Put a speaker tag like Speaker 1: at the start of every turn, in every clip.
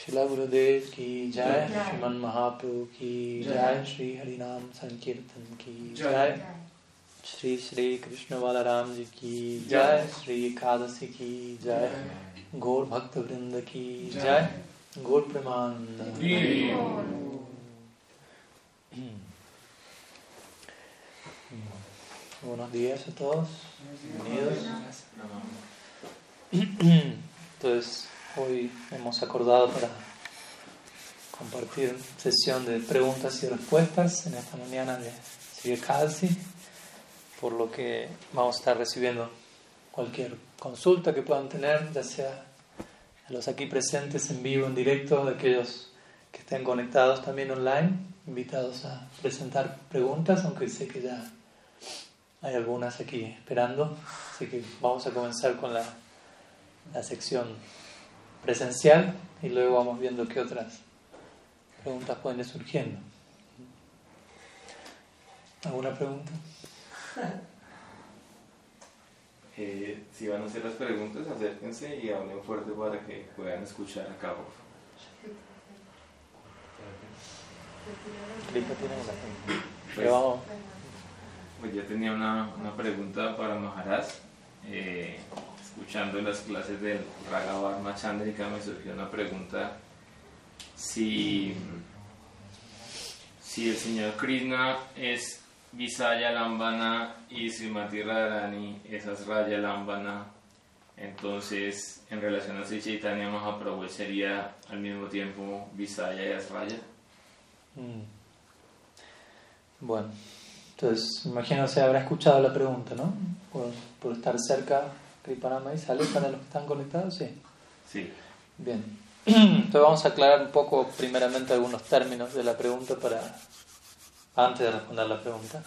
Speaker 1: Shila Gurudev ki Jai, Shriman Mahaprabhu ki Jai, Shri Harinam Sankirtan ki Jai, Shri Shri Krishna Balaram ji ki Jai, Shri Kadasi ki Jai, Gaur Bhakta Vrinda ki Jai, Gaur Premananda. Buenos días a todos. Bienvenidos. Entonces, hoy hemos acordado para compartir sesión de preguntas y respuestas en esta mañana de Sri Kalsi, por lo que vamos a estar recibiendo cualquier consulta que puedan tener, ya sea de los aquí presentes en vivo, en directo, de aquellos que estén conectados también online, invitados a presentar preguntas, aunque sé que ya hay algunas aquí esperando, así que vamos a comenzar con la, la sección presencial y luego vamos viendo qué otras preguntas pueden ir surgiendo. ¿Alguna pregunta?
Speaker 2: Eh, si van a hacer las preguntas, acérquense y hablen fuerte para que puedan escuchar acá, por favor.
Speaker 1: Vamos.
Speaker 2: Pues yo tenía una, una pregunta para Maharaj. Eh, escuchando las clases del Raghavar Chandrika me surgió una pregunta si, si el señor Krishna es Visaya Lambana y Srimati Radharani es Asraya Lambana entonces en relación a Sri Chaitanya Mahaprabhu sería al mismo tiempo Visaya y Asraya
Speaker 1: mm. bueno entonces, imagino se habrá escuchado la pregunta, ¿no? Por, por estar cerca, Kripanama y sale para los que están conectados, sí.
Speaker 2: Sí.
Speaker 1: Bien. Entonces vamos a aclarar un poco primeramente algunos términos de la pregunta para antes de responder la pregunta.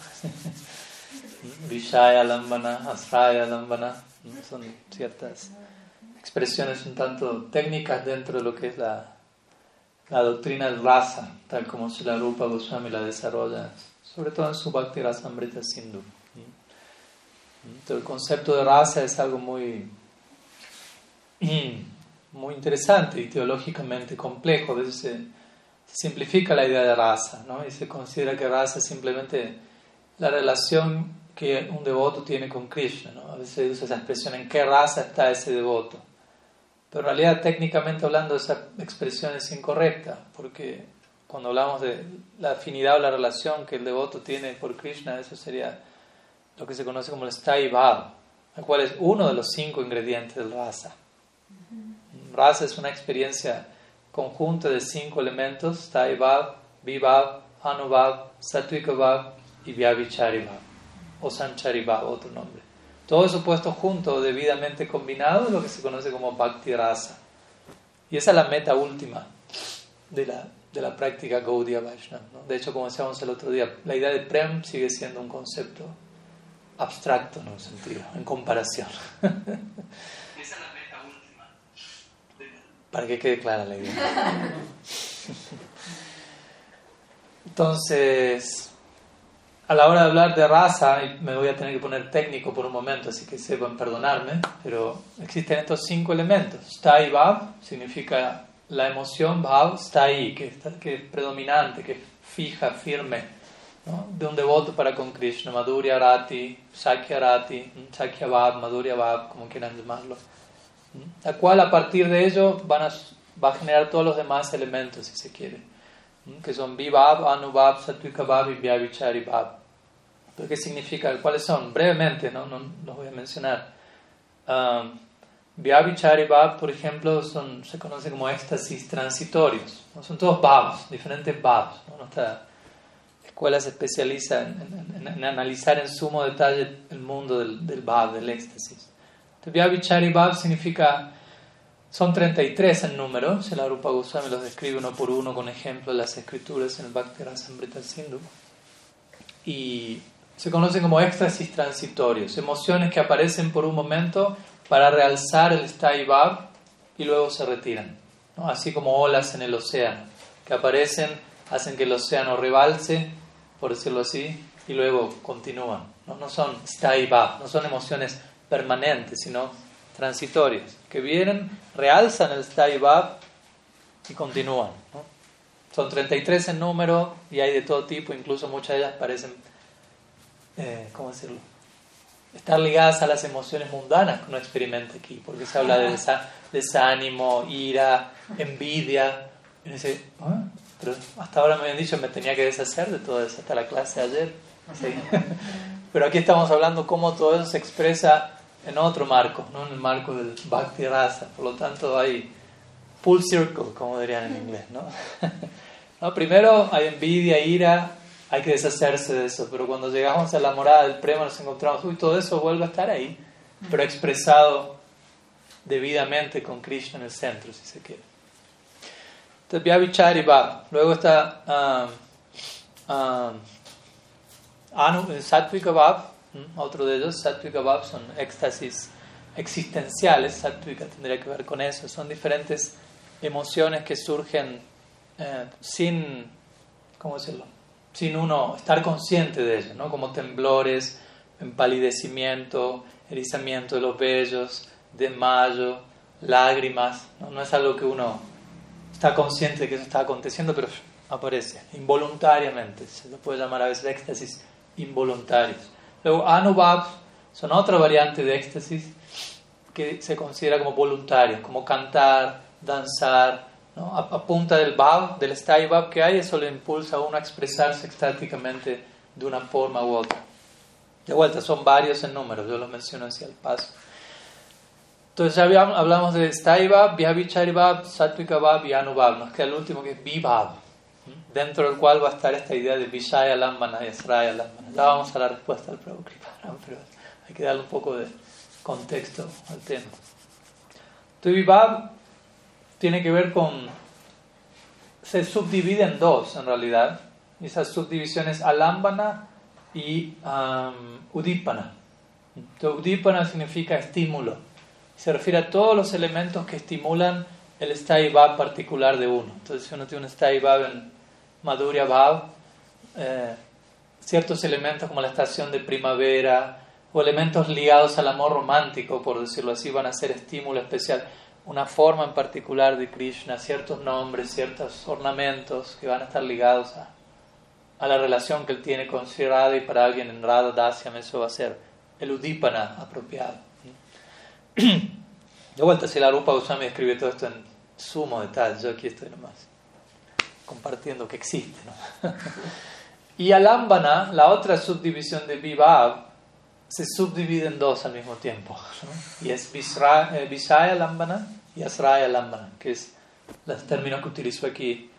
Speaker 1: Vishaya Lambana, Asraya Lambana, son ciertas expresiones un tanto técnicas dentro de lo que es la, la doctrina del raza, tal como la Rupa Goswami la desarrolla sobre todo en su Bhakti Rasamrita Sindhu. Entonces, el concepto de raza es algo muy, muy interesante y teológicamente complejo. A veces se, simplifica la idea de raza ¿no? y se considera que raza es simplemente la relación que un devoto tiene con Krishna. ¿no? A veces se usa esa expresión en qué raza está ese devoto. Pero en realidad, técnicamente hablando, esa expresión es incorrecta, porque cuando hablamos de la afinidad o la relación que el devoto tiene por Krishna, eso sería lo que se conoce como el Sthai Bhav, el cual es uno de los cinco ingredientes del rasa. Rasa es una experiencia conjunta de cinco elementos, Sthai Bhav, Vibhav, Anubhav, Satvika Bhav y Vyavichari Bhav, o Sanchari Bhav, otro nombre. Todo eso puesto junto, debidamente combinado, es lo que se conoce como Bhakti Rasa. Y esa es la meta última de la, de la práctica Gaudiya Vaishnava. De hecho, como decíamos el otro día, la idea de Prem sigue siendo un concepto abstracto en un sentido, en comparación. Esa es la meta última. Para que quede clara la idea. Entonces, a la hora de hablar de raza, me voy a tener que poner técnico por un momento, así que sepan perdonarme, pero existen estos cinco elementos. Stai Bhav significa la emoción bhav está ahí, que, está, que es predominante, que es fija, firme, ¿no? de un devoto para con Krishna, Madhurya Rati, Sakya Rati, Sakya Bhav, Madhurya Bhav, como quieran llamarlo, la cual a partir de ello van a, va a generar todos los demás elementos, si se quiere, que son Vibhav, Anubhav, Satvika Bhav y Vyavichari Bhav. ¿Qué significa? ¿Cuáles son? Brevemente, no, no los voy a mencionar. Um, Vyabhichari Bhav, por ejemplo, son, se conoce como éxtasis transitorios. ¿no? Son todos Bhavs, diferentes Bhavs. ¿no? Nuestra escuela se especializa en, analizar en sumo detalle el mundo del, del Bhav, del éxtasis. Vyabhichari Bhav significa, son 33 en número, se la Rupa Goswami los describe uno por uno con ejemplos de las escrituras en el Bhakti Rasamrita Sindhu. Y se conocen como éxtasis transitorios, emociones que aparecen por un momento para realzar el Stai y luego se retiran. Así como olas en el océano, que aparecen, hacen que el océano rebalse, por decirlo así, y luego continúan. No, no son Stai no son emociones permanentes, sino transitorias, que vienen, realzan el Stai y continúan. Son 33 en número y hay de todo tipo, incluso muchas de ellas parecen, eh, ¿cómo decirlo? Estar ligadas a las emociones mundanas que uno experimenta aquí, porque se habla de desánimo, ira, envidia. Y dice, ah, pero hasta ahora me habían dicho que me tenía que deshacer de todo eso, hasta la clase de ayer. Pero aquí estamos hablando cómo todo eso se expresa en otro marco, ¿no? en el marco del Bhakti Rasa. Por lo tanto, hay full circle, como dirían en inglés. ¿no? ¿No? Primero hay envidia, ira, hay que deshacerse de eso. Pero cuando llegamos a la morada del prema, nos encontramos, uy, todo eso vuelve a estar ahí, pero expresado debidamente con Krishna en el centro, si se quiere. Vyavichari Bhav. Luego está. Um, um, Anu, Sattvika Bhav, otro de ellos, Sattvika Bhav son éxtasis existenciales, Sattvika tendría que ver con eso, son diferentes emociones que surgen eh, sin, ¿cómo decirlo? Sin uno estar consciente de ello, ¿no? Como temblores, empalidecimiento, erizamiento de los vellos, desmayo, lágrimas, no es algo que uno está consciente de que eso está aconteciendo, pero aparece involuntariamente, se lo puede llamar a veces éxtasis involuntarios. Luego, anubhav son otra variante de éxtasis que se considera como voluntarios, como cantar, danzar, ¿no? a, punta del bhav, del stay bhav que hay, eso le impulsa a uno a expresarse extáticamente de una forma u otra. De vuelta, son varios en número, yo los menciono hacia el paso. Entonces ya hablamos de Stay Bhav, Vyavichari Bhav, Sattvika Bhav y Anubhav. Nos queda el último que es Vibhav dentro del cual va a estar esta idea de Vishaya Lambana y Asraya Lambana. Ya vamos a la respuesta al Prabhu pero hay que darle un poco de contexto al tema. Vibhav tiene que ver con. se subdivide en dos en realidad. Esas subdivisiones Alambana y um, Udipana. Udipana significa estímulo. Se refiere a todos los elementos que estimulan el Bhav particular de uno. Entonces, si uno tiene un Bhav en Madhurya Bhav, eh, ciertos elementos como la estación de primavera o elementos ligados al amor romántico, por decirlo así, van a ser estímulo especial. Una forma en particular de Krishna, ciertos nombres, ciertos ornamentos que van a estar ligados a, la relación que él tiene con Sri Radha y para alguien en Radha Dasyam eso va a ser el Udipana apropiado. De vuelta, si la Rupa Goswami escribe todo esto en sumo detalle, yo aquí estoy nomás compartiendo que existe. y Alambana, la otra subdivisión de Vibhav, se subdivide en dos al mismo tiempo. Y es eh, Vishaya Alambana y Asraya Alambana, que es los términos que utilizó aquí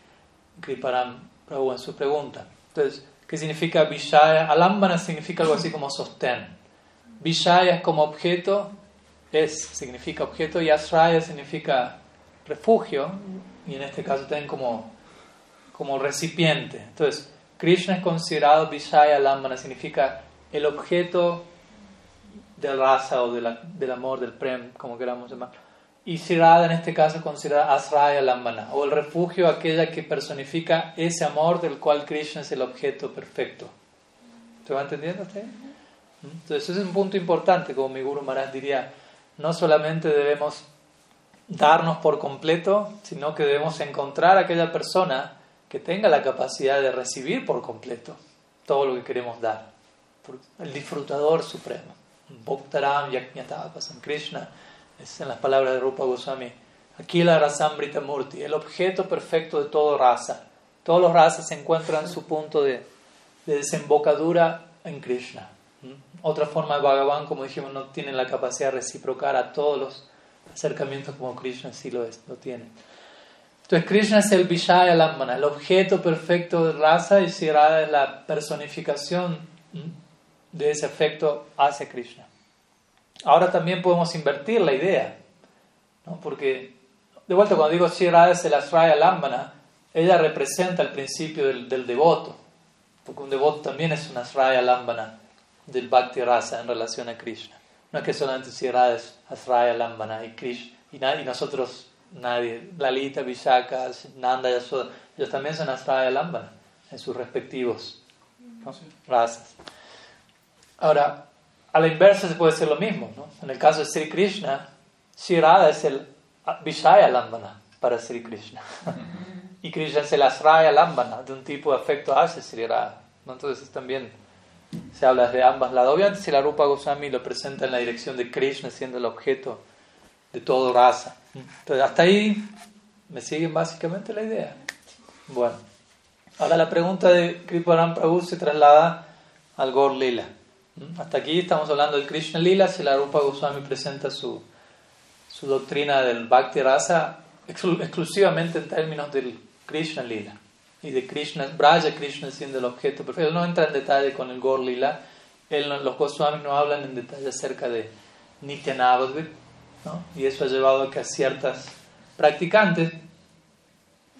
Speaker 1: Kriparam Prabhu en su pregunta. Entonces, ¿qué significa Vishaya? Alambana significa algo así como sostén. Vishaya es como objeto, es, significa objeto, y Asraya significa refugio, y en este caso también como como recipiente. Entonces, Krishna es considerado Vishaya Lambana, significa el objeto del rasa o del amor, del prem, como queramos llamar. Y Sirada en este caso es considerada Asraya Lambana, o el refugio, aquella que personifica ese amor del cual Krishna es el objeto perfecto. ¿Se va entendiendo usted? Entonces, ese es un punto importante, como mi Guru Maharaj diría, no solamente debemos darnos por completo, sino que debemos encontrar a aquella persona que tenga la capacidad de recibir por completo todo lo que queremos dar. El disfrutador supremo. Bhaktaram San Krishna, es en las palabras de Rupa Goswami, Akila Rasambrita Murti, el objeto perfecto de todo raza. Todos los razas se encuentran en su punto de, desembocadura en Krishna. Otra forma de Bhagavan, como dijimos, no tiene la capacidad de reciprocar a todos los acercamientos como Krishna sí lo, es, lo tiene. Entonces Krishna es el Vishaya Lambana, el objeto perfecto de raza y Sri es la personificación de ese efecto hacia Krishna. Ahora también podemos invertir la idea, ¿no? porque de vuelta cuando digo Sri es el Asraya Lambana, ella representa el principio del, devoto, porque un devoto también es un Asraya Lambana del Bhakti Rasa en relación a Krishna. No es que solamente Sri es Asraya Lambana y, Krishna, y nosotros nadie, Lalita, Vishaka, Nanda, Yasoda, ellos también son Astraya Lambana en sus respectivos razas. Ahora, a la inversa se puede decir lo mismo. ¿no? En el caso de Sri Krishna, Sri Radha es el Vishaya Lambana. para Sri Krishna. y Krishna se las raya lambana, de un tipo de afecto hacia Sri Radha. Entonces también se habla de ambas lados. Obviamente si la Rupa Goswami lo presenta en la dirección de Krishna siendo el objeto de todo raza. Entonces hasta ahí me siguen básicamente la idea. Bueno, ahora la pregunta de Kriparam Prabhu se traslada al Gor Lila. Hasta aquí estamos hablando del Krishna Lila, si la Rupa Goswami presenta su, su doctrina del Bhakti Rasa exclusivamente en términos del Krishna Lila y de Krishna, Braja Krishna siendo el objeto perfecto. Él no entra en detalle con el Gor Lila, él, los Goswamis no hablan en detalle acerca de Nityanavadvip, ¿no? y eso ha llevado a que a ciertas practicantes,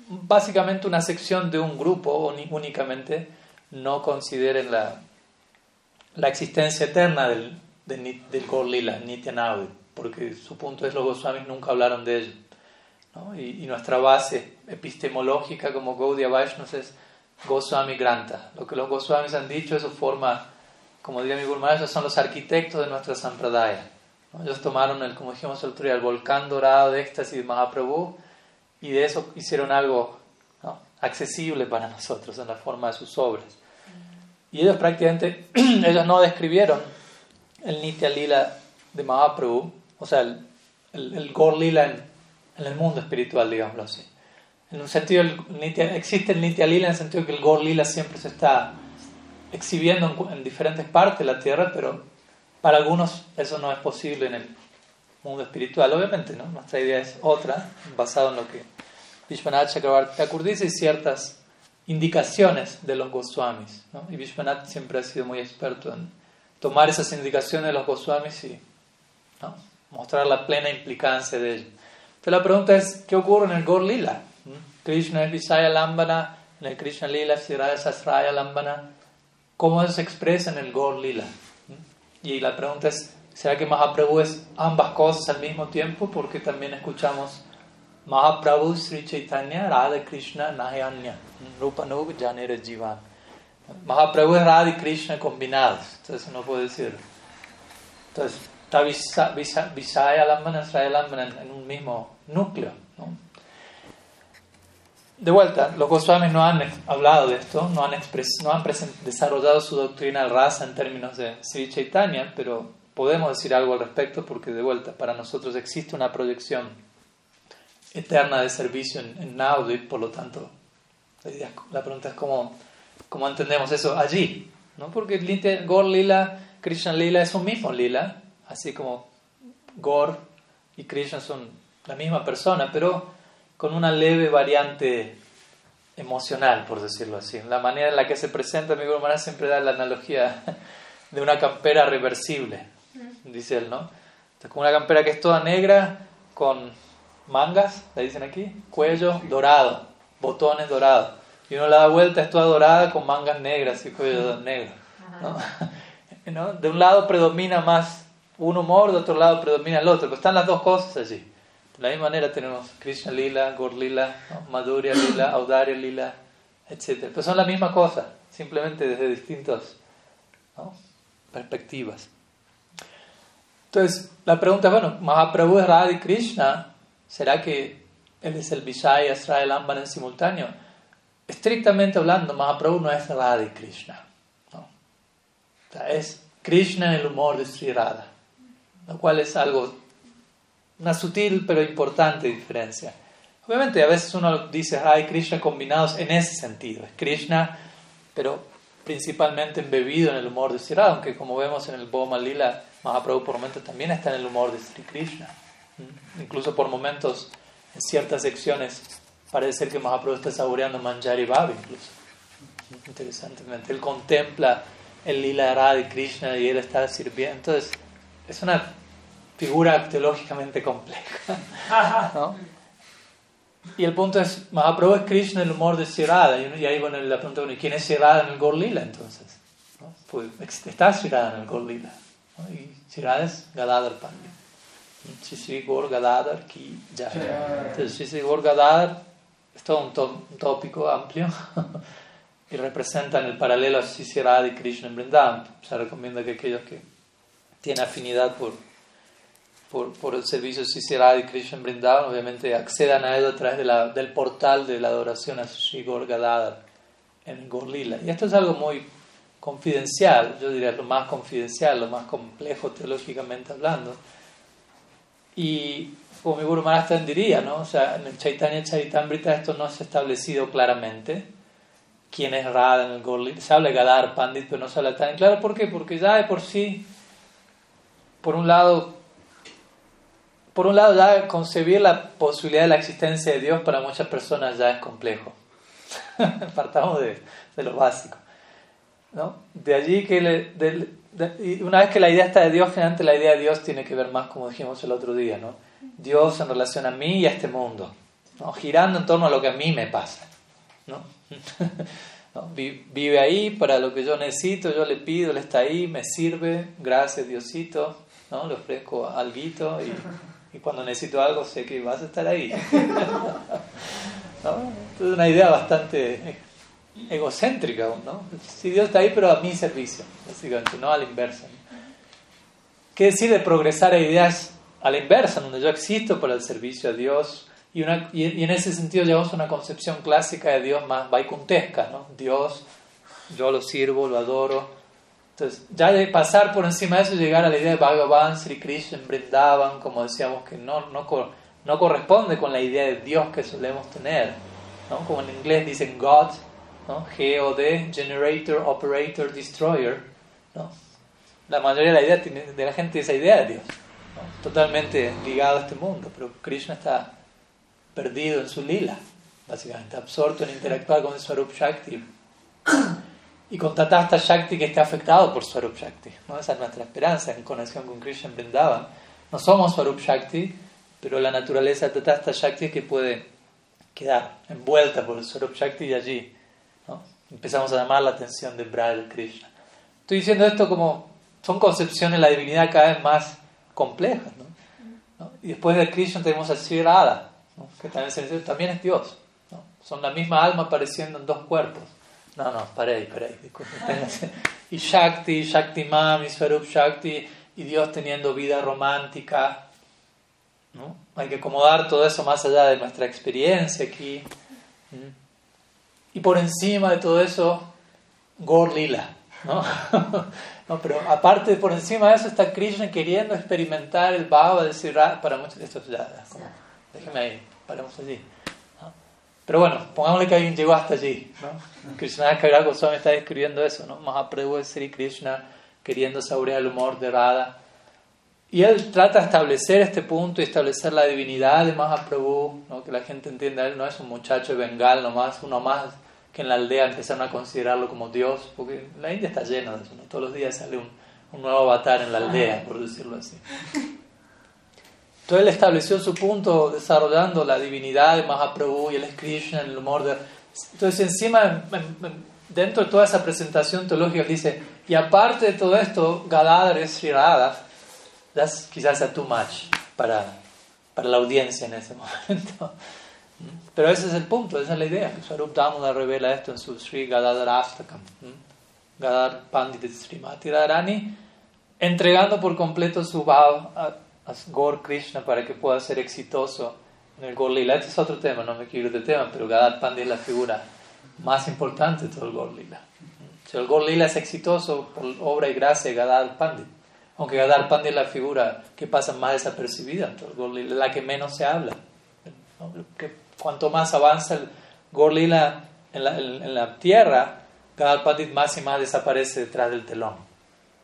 Speaker 1: básicamente una sección de un grupo únicamente, no consideren la, la existencia eterna del, del, del Gor Lila, Nityanavadvip, porque su punto es los Goswamis nunca hablaron de ello. Y, nuestra base epistemológica como Gaudiya Vaishnavas es Goswami Granta. Lo que los Goswamis han dicho, eso forma, como diría mi Guru son los arquitectos de nuestra Sampradaya. Ellos tomaron, el, como dijimos el otro día, el volcán dorado de éxtasis de Mahaprabhu y de eso hicieron algo accesible para nosotros en la forma de sus obras. Y ellos prácticamente, ellos no describieron el Nitya Lila de Mahaprabhu, o sea, el, el, el Gor Lila en en el mundo espiritual, digámoslo así. En un sentido, existe el Nitya Lila en el sentido que el Gor Lila siempre se está exhibiendo en, diferentes partes de la tierra, pero para algunos eso no es posible en el mundo espiritual. Obviamente, ¿no? nuestra idea es otra, basada en lo que Vishwanath Chakrabarti Thakur dice y ciertas indicaciones de los Goswamis. ¿no? Y Vishwanath siempre ha sido muy experto en tomar esas indicaciones de los Goswamis y mostrar la plena implicancia de ellos. Entonces la pregunta es, ¿qué ocurre en el Gor Lila? Krishna es Visaya Lambana, en el Krishna Lila, Siraya Sasraya Lambana. ¿Cómo se expresa en el Gor Lila? Y la pregunta es, ¿será que Mahaprabhu es ambas cosas al mismo tiempo? Porque también escuchamos Mahaprabhu Sri Chaitanya Radha Krishna Nahayanya. Rupa Nug Janera Jivan. Mahaprabhu es Radha y Krishna combinados. Entonces uno puede decir. Entonces, está Visaya Lambana, Sraya Lambana en un mismo núcleo. De vuelta, los Goswamis no han hablado de esto, no han, no han desarrollado su doctrina al rasa en términos de Sri Chaitanya, pero podemos decir algo al respecto porque de vuelta, para nosotros existe una proyección eterna de servicio en, en por lo tanto, la, pregunta es cómo, cómo, entendemos eso allí, ¿no? porque Gor Lila, Krishna Lila es un mismo Lila, así como Gor y Krishna son la misma persona, pero con una leve variante emocional, por decirlo así. La manera en la que se presenta, mi hermana siempre da la analogía de una campera reversible, dice él, ¿no? Entonces, con una campera que es toda negra, con mangas, le dicen aquí, cuello dorado, botones dorados. Y uno la da vuelta, es toda dorada con mangas negras y cuello negro. ¿no? De un lado predomina más un humor, de otro lado predomina el otro, pero están las dos cosas allí. De la misma manera tenemos Krishna Lila, Gor Lila, Madhurya Lila, Audarya Lila, etc. Pero son la misma cosa, simplemente desde distintas perspectivas. Entonces, la pregunta es, bueno, Mahaprabhu es Radha Krishna, ¿será que él es el Vishaya, Sri Lamban en simultáneo? Estrictamente hablando, Mahaprabhu no es Radha Krishna. O sea, es Krishna en el humor de Sri Radha, lo cual es algo una sutil pero importante diferencia. Obviamente a veces uno dice, hay Krishna combinados en ese sentido. Es Krishna, pero principalmente embebido en el humor de Sri aunque como vemos en el Boma Lila, Mahaprabhu por momentos también está en el humor de Sri Krishna. ¿Mm? Incluso por momentos, en ciertas secciones, parece ser que Mahaprabhu está saboreando Manjari Bhavi incluso. Interesantemente, él contempla el Lila de Krishna y él está sirviendo. Entonces, es una figura teológicamente compleja. ¿no? Y el punto es, Mahaprabhu es Krishna el humor de Sirada. Y ahí bueno, la pregunta, ¿y quién es Sirada en el Gorlila entonces? ¿no? Pues está Sirada en el Gorlila. ¿no? Y Sirada es Gadadhar Pandit. Shri Gor Gadadhar ki ya. Entonces Shri Gor Gadadhar es todo un, tópico amplio y representan el paralelo a Shri Radha y Krishna en Vrindavan. Se recomienda que aquellos que tienen afinidad por por, por, el servicio Radha y Krishna Brindavan, obviamente accedan a él a través de la, del portal de la adoración a Sri Gadadhar en Gorlila. Y esto es algo muy confidencial, yo diría lo más confidencial, lo más complejo teológicamente hablando. Y como mi Guru Maharaj diría, ¿no? O sea, en el Chaitanya Charitamrita esto no se ha establecido claramente. ¿Quién es Radha en el Gorlila? Se habla de Gadar Pandit, pero no se habla tan claro. ¿Por qué? Porque ya de por sí, por un lado, por un lado ya concebir la posibilidad de la existencia de Dios para muchas personas ya es complejo. Partamos de, de lo básico. ¿no? De allí que le, una vez que la idea está de Dios, generalmente la idea de Dios tiene que ver más, como dijimos el otro día, ¿no? Dios en relación a mí y a este mundo, ¿no? girando en torno a lo que a mí me pasa. ¿no? Vive ahí para lo que yo necesito, yo le pido, Él está ahí, me sirve, gracias Diosito, ¿no? le ofrezco algo y, y cuando necesito algo sé que vas a estar ahí. ¿no? Es una idea bastante egocéntrica, ¿no? Si Dios está ahí, pero a mi servicio, básicamente, no a la inversa. ¿Qué decir de progresar a ideas a la inversa, donde yo existo para el servicio a Dios? Y, una, y, en ese sentido llevamos una concepción clásica de Dios más vaikuntesca, ¿no? Dios, yo lo sirvo, lo adoro. Entonces, ya de pasar por encima de eso, llegar a la idea de Bhagavan, Sri Krishna, Brindavan, como decíamos, que no, no, no corresponde con la idea de Dios que solemos tener. ¿no? Como en inglés dicen God, ¿no? GOD, Generator, Operator, Destroyer. ¿no? La mayoría de la, idea de la gente tiene esa idea de Dios, totalmente ligado a este mundo, pero Krishna está perdido en su lila, básicamente, absorto en interactuar con Swarup Shakti y con Tatasta Shakti que está afectado por Swarup Shakti. ¿no? Esa es nuestra esperanza en conexión con Krishna en Vrindavan. No somos Swarup Shakti, pero la naturaleza de Tatasta Shakti es que puede quedar envuelta por el Swarup Shakti y allí empezamos a llamar la atención de Brad Krishna. Estoy diciendo esto como son concepciones de la divinidad cada vez más complejas. ¿no? Y después de Krishna tenemos a Sri Radha, que también, también es Dios. Son la misma alma apareciendo en dos cuerpos. No, no, paré, paré. Y Shakti, Shakti Mami, Swarup Shakti, y Dios teniendo vida romántica. ¿no? Hay que acomodar todo eso más allá de nuestra experiencia aquí. Y por encima de todo eso, Gorlila. ¿no? no, pero aparte, por encima de eso está Krishna queriendo experimentar el Bhava de Sirra para muchos de estos ya. déjeme ahí, paremos allí. Pero bueno, pongámosle que alguien llegó hasta allí. ¿no? Krishna Kaviraj Goswami está describiendo eso. ¿no? Mahaprabhu es Sri Krishna queriendo saborear el humor de Radha. Y él trata de establecer este punto y establecer la divinidad de Mahaprabhu, ¿no? que la gente entienda, él no es un muchacho de Bengal nomás, uno más que en la aldea empezaron a considerarlo como Dios, porque la India está llena de eso, todos los días sale un, un, nuevo avatar en la aldea, por decirlo así. Entonces él estableció su punto desarrollando la divinidad de Mahaprabhu y el Krishna, el humor de... Entonces encima, dentro de toda esa presentación teológica, él dice, y aparte de todo esto, Gadadhar es Sri Radha, quizás sea too much para, para la audiencia en ese momento. Pero ese es el punto, esa es la idea. Swarup Damodar revela esto en su Sri Gadadhar Astakam, Gadar Pandit Srimati Radharani, entregando por completo su bhav a, a Gaur Krishna para que pueda ser exitoso en el Gaur Lila. Este es otro tema, no me quiero ir de tema, pero Gadar Pandit es la figura más importante de todo el Gaur Lila. Si el Gaur Lila es exitoso por obra y gracia de Gadar Pandit, aunque Gadar Pandit es la figura que pasa más desapercibida, la que menos se habla. Que cuanto más avanza el Gorlila en la, en la tierra, cada Pandit más y más desaparece detrás del telón.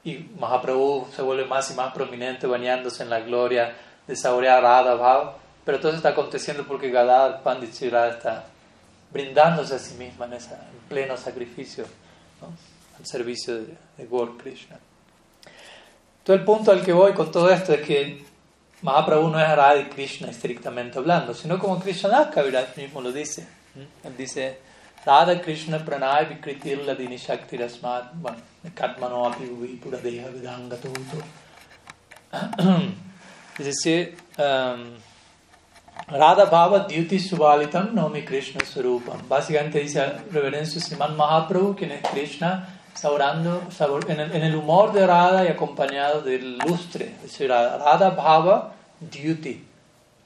Speaker 1: Y Mahaprabhu se vuelve más y más prominente bañándose en la gloria de saborear Radha Bhav. Pero todo eso está aconteciendo porque Gadad Pandit está brindándose a sí misma en, ese pleno sacrificio al servicio de, de Krishna. Todo el punto al que voy con todo esto es que Mahaprabhu no es Radha Krishna estrictamente hablando, sino como Krishna Kaviraj mismo lo dice. Él dice, Radha Krishna pranay vikritir ladini shakti rasmat, katmano api uvi pura deha vidangatuto. Dice, um, Radha Bhava Dyuti Subalitam Nomi Krishna Swarupam. Básicamente dice reverencia Sriman Mahaprabhu, quien es Krishna, saborando, sabor, en, el, humor de Radha y acompañado del lustre. Es decir, Radha Bhava duty.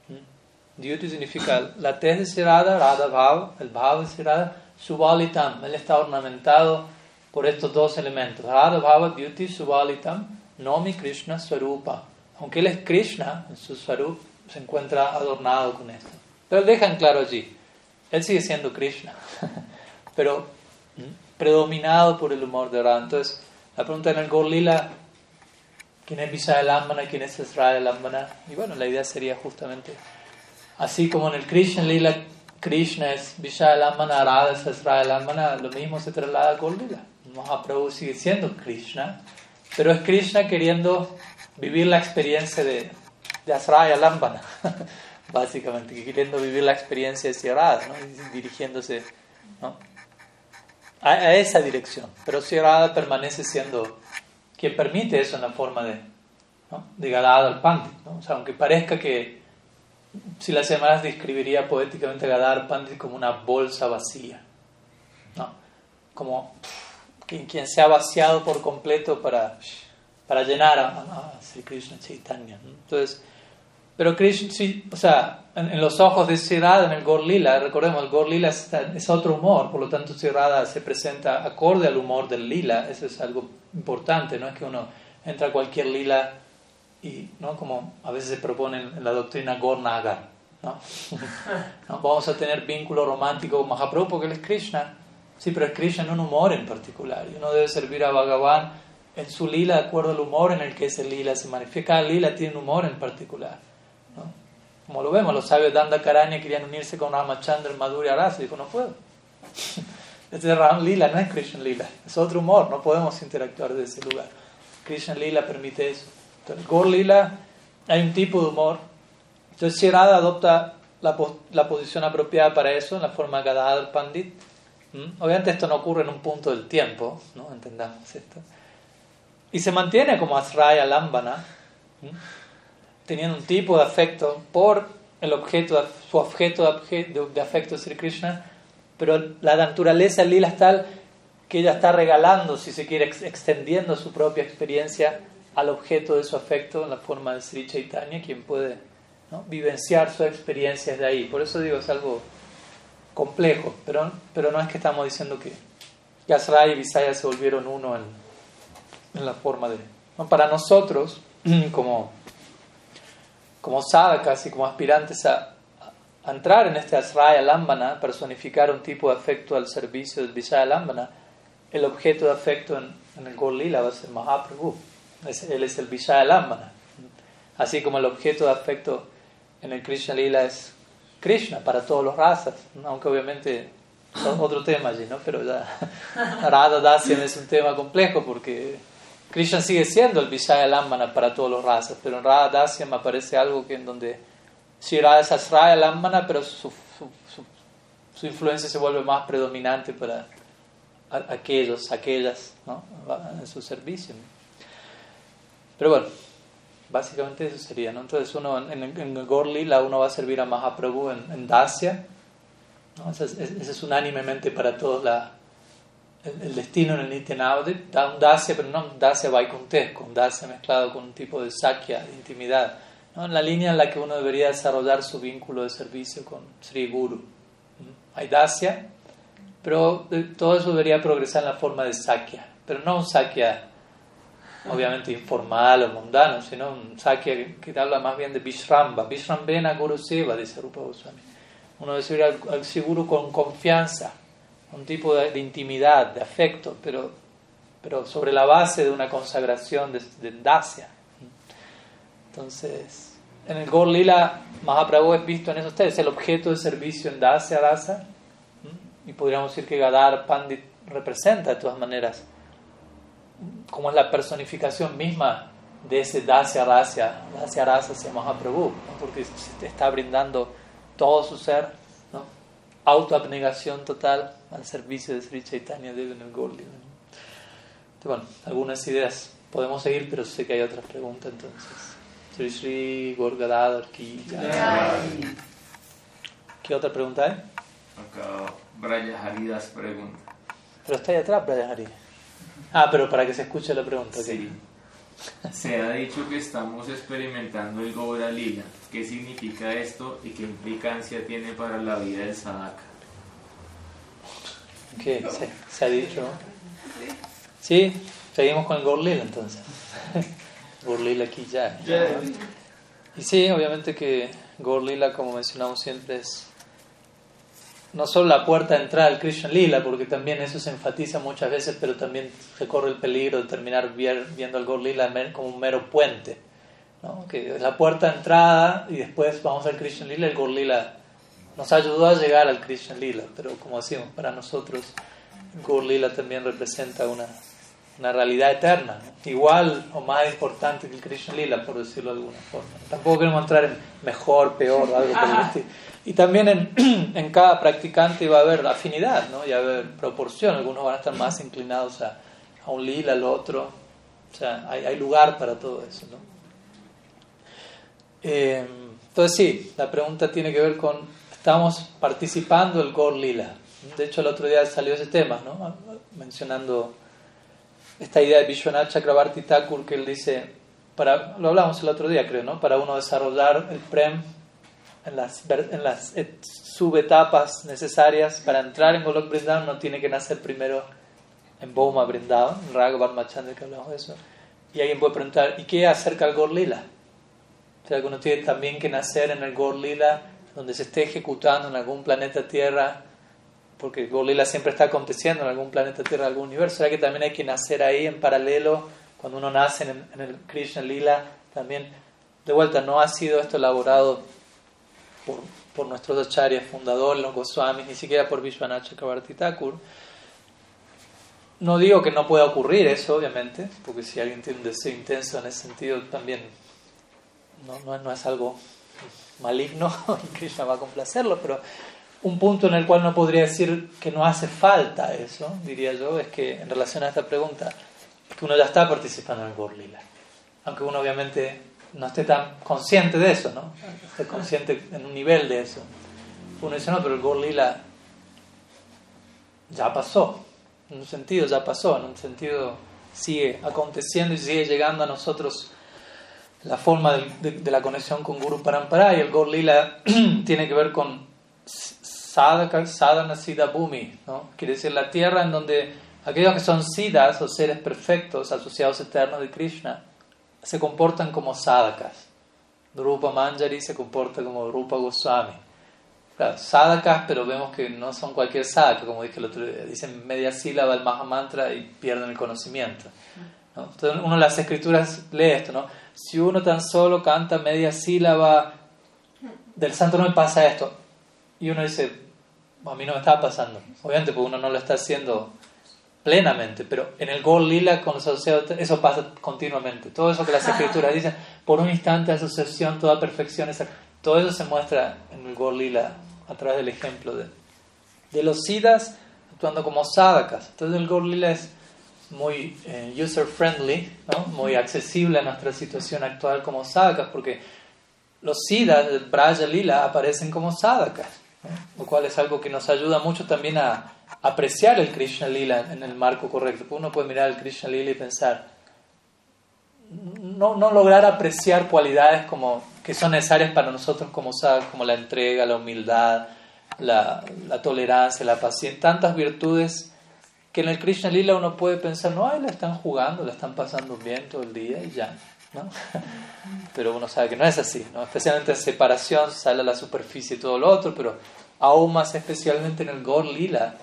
Speaker 1: ¿Mm? Duty significa la tez de Radha Bhava, el Bhava de Subalitam. Él está ornamentado por estos dos elementos. Radha Bhava, Duty, Subalitam, Nomi Krishna Swarupa. Aunque él es Krishna, en su Swarup se encuentra adornado con esto. Pero dejan claro allí, él sigue siendo Krishna, pero predominado por el humor de Radha. Entonces, la pregunta en el Gorlila, ¿quién es Vishaya Lambana? ¿Quién es Israel Lambana? Y bueno, la idea sería justamente, así como en el Krishna Lila, Krishna es Vishaya Lambana, Radha es Israel Lambana, lo mismo se traslada al Gorlila. Mahaprabhu sigue siendo Krishna, pero es Krishna queriendo vivir la experiencia de, de Asraya básicamente, queriendo vivir la experiencia de Sierra, ¿no? dirigiéndose ¿no? a, esa dirección. Pero Sierra permanece siendo quien permite eso en la forma de, ¿no? de Gadad al Pandit. ¿no? O sea, aunque parezca que si las semanas describiría poéticamente Gadad Pandit como una bolsa vacía, ¿no? como quien se ha vaciado por completo para para llenar a, a Sri Krishna Chaitanya. Entonces, pero Krishna, sí, o sea, en, los ojos de Sri en el Gorlila, recordemos, el Gorlila es, es, otro humor, por lo tanto Sri se presenta acorde al humor del Lila, eso es algo importante, no es que uno entra a cualquier Lila y, ¿no? Como a veces se propone en la doctrina Gornagar, ¿no? Vamos a tener vínculo romántico con Mahaprabhu porque él es Krishna, sí, pero es Krishna en un humor en particular, y uno debe servir a Bhagavan en su lila de acuerdo al humor en el que ese lila se manifiesta. Cada lila tiene un humor en particular. Como lo vemos, los sabios de Andakaranya querían unirse con Ramachandra, Madhurya Rasa y dijo, no puedo. Este es Ram Lila, no es Krishna Lila, es otro humor, no podemos interactuar de ese lugar. Krishna Lila permite eso. Entonces, Lila hay un tipo de humor. Entonces, Shirada adopta la, la, posición apropiada para eso en la forma Gadadhar Pandit. ¿Mm? Obviamente esto no ocurre en un punto del tiempo, ¿no? Entendamos esto y se mantiene como Asraya Lambana, teniendo un tipo de afecto por el objeto, su objeto de, afecto Sri Krishna, pero la naturaleza lila es tal que ella está regalando, si se quiere, extendiendo su propia experiencia al objeto de su afecto en la forma de Sri Chaitanya, quien puede vivenciar su experiencia desde ahí. Por eso digo, es algo complejo, pero, pero no es que estamos diciendo que Asraya y Visaya se volvieron uno en en la forma de... Para nosotros, como, como sadhakas y como aspirantes a, entrar en este Asraya Lambana, personificar un tipo de afecto al servicio del Vishaya Lambana, el objeto de afecto en, en el Gorlila va a ser Mahaprabhu. Él es el Vishaya Lambana. Así como el objeto de afecto en el Krishna Lila es Krishna para todos los razas, aunque obviamente es otro tema allí, ¿no? Pero ya Radha Dasyam es un tema complejo porque Krishna sigue siendo el Vishaya Lambana para todos los razas, pero en Radha Dasyam aparece algo que en donde si Radha es Asraya Lambana, pero su, su, influencia se vuelve más predominante para aquellos, aquellas, ¿no? en su servicio. Pero bueno, básicamente eso sería, ¿no? Entonces uno en, en, el Gorli, la uno va a servir a Mahaprabhu en, en Dasya, ¿no? Ese, es, unánimemente para todos la el, destino en el Nityanavadip da un dasya, pero no un dasya vaikuntesco, un dasya mezclado con un tipo de sakya, de intimidad, ¿no? en la línea en la que uno debería desarrollar su vínculo de servicio con Sri Guru. Hay dasya, pero todo eso debería progresar en la forma de sakya, pero no un sakya obviamente informal o mundano, sino un sakya que, habla más bien de Vishramba, Vishrambena Guru Seva, dice Rupa Goswami. Uno debe ir al, al Guru con confianza, un tipo de, intimidad, de afecto, pero, pero sobre la base de una consagración de, de Dacia. Entonces, en el Gor Lila, Mahaprabhu es visto en eso ustedes, el objeto de servicio en Dacia Rasa, y podríamos decir que Gadar Pandit representa de todas maneras como es la personificación misma de ese Dasya Rasa, Dasya Rasa hacia Mahaprabhu, porque se está brindando todo su ser autoabnegación total al servicio de Sri Chaitanya Dev en el Gorli. Bueno, algunas ideas podemos seguir, pero sé que hay otras preguntas entonces. Sri Sri Gorgadadar ki ¿Qué otra pregunta hay?
Speaker 2: Acá Braya Haridas pregunta.
Speaker 1: Pero está ahí atrás Braya Haridas. Ah, pero para que se escuche la pregunta.
Speaker 2: Sí. Se ha dicho que estamos experimentando el Gobra Lila. ¿Qué significa esto y qué implicancia tiene para la vida del sadhaka?
Speaker 1: ¿Qué se, ha dicho? Sí, seguimos con el Gorlila entonces. Gorlila aquí ya. Y sí, obviamente que Gorlila, como mencionamos siempre, es no solo la puerta de entrada al Krishna Lila, porque también eso se enfatiza muchas veces, pero también se corre el peligro de terminar viendo al Gorlila como un mero puente. ¿no? Que es la puerta de entrada y después vamos al Krishna Lila. El Gorlila nos ayudó a llegar al Krishna Lila, pero como decimos, para nosotros el también representa una, una realidad eterna, igual o más importante que el Krishna Lila, por decirlo de alguna forma. Tampoco queremos entrar en mejor, peor, algo por el estilo. Y también en, en, cada practicante va a haber afinidad, ¿no? y va a haber proporción. Algunos van a estar más inclinados a, a un lila, al otro. O sea, hay, hay lugar para todo eso. ¿no? Eh, entonces, sí, la pregunta tiene que ver con: estamos participando del Gor Lila. De hecho, el otro día salió ese tema, ¿no? mencionando esta idea de Vishwanath Chakrabarti Thakur, que él dice: para, lo hablamos el otro día, creo, ¿no? Para uno desarrollar el Prem en las, en las subetapas necesarias para entrar en Golok Brindavan, no tiene que nacer primero en Boma Brindavan, en Raghavan Machandra que hablamos de eso. Y alguien puede preguntar, ¿y qué acerca al Gorlila? O sea, que uno tiene también que nacer en el Gorlila, donde se esté ejecutando en algún planeta Tierra, porque el Gorlila siempre está aconteciendo en algún planeta Tierra, algún universo. ¿Será que también hay que nacer ahí en paralelo? Cuando uno nace en, el Krishna Lila, también, de vuelta, no ha sido esto elaborado por, por nuestros acharyas fundadores, los Goswamis, ni siquiera por Vishwanath Chakrabarti. No digo que no pueda ocurrir eso, obviamente, porque si alguien tiene un deseo intenso en ese sentido, también no, no, no es algo maligno y Krishna va a complacerlo, pero un punto en el cual no podría decir que no hace falta eso, diría yo, es que en relación a esta pregunta, que uno ya está participando en el. Aunque uno obviamente no esté tan consciente de eso, ¿no? Esté consciente en un nivel de eso. Uno dice, no, pero el Gorlila ya pasó. En un sentido ya pasó, en un sentido sigue aconteciendo y sigue llegando a nosotros la forma de, la conexión con Guru Parampara y el Gorlila tiene que ver con sadhaka, sadhana siddha bhumi, ¿no? Quiere decir la tierra en donde aquellos que son siddhas o seres perfectos asociados eternos de Krishna se comportan como sadhakas. Rupa Manjari se comporta como Rupa Goswami. Claro, sadhakas, pero vemos que no son cualquier sadhaka, como dije el otro día. Dicen media sílaba el Mahamantra y pierden el conocimiento. Entonces uno en las escrituras lee esto, ¿no? Si uno tan solo canta media sílaba del santo no me pasa esto. Y uno dice, a mí no me está pasando. Obviamente porque uno no lo está haciendo plenamente, pero en el Gol Lila con los asociados, eso pasa continuamente. Todo eso que las escrituras dicen, por un instante asociación, toda perfección, todo eso se muestra en el Gol Lila a través del ejemplo de, de los siddhas actuando como sadhakas. Entonces el Gol Lila es muy eh, user friendly, ¿no? muy accesible a nuestra situación actual como sadhakas, porque los siddhas del Braja Lila aparecen como sadhakas, lo cual es algo que nos ayuda mucho también a apreciar el Krishna Lila en el marco correcto. Uno puede mirar el Krishna Lila y pensar, no, no lograr apreciar cualidades como, que son necesarias para nosotros como, como la entrega, la humildad, la, la tolerancia, la paciencia, tantas virtudes que en el Krishna Lila uno puede pensar, no, ahí la están jugando, la están pasando bien todo el día y ya. ¿No? Pero uno sabe que no es así, ¿no? especialmente en separación sale a la superficie todo lo otro, pero aún más especialmente en el Gor Lila,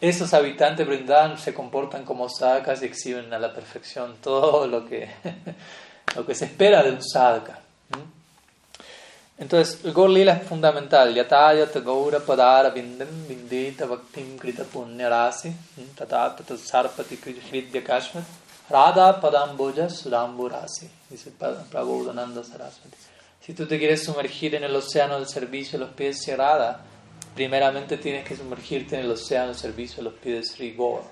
Speaker 1: esos habitantes brindan se comportan como sadhakas y exhiben a la perfección todo lo que, lo que se espera de un sadhaka. Entonces, el Gaur Lila es fundamental. Yatayat Gaura Padara Bindam Bindita Bhaktim Krita Punya Rasi Tatat Sarpati Hridya Kashmir Radha Padamboja Sudambu Rasi dice Prabodhananda Saraswati. Si tú te quieres sumergir en el océano del servicio de los pies de Radha, primeramente tienes que sumergirte en el océano del servicio a los pies de Sri Gaur.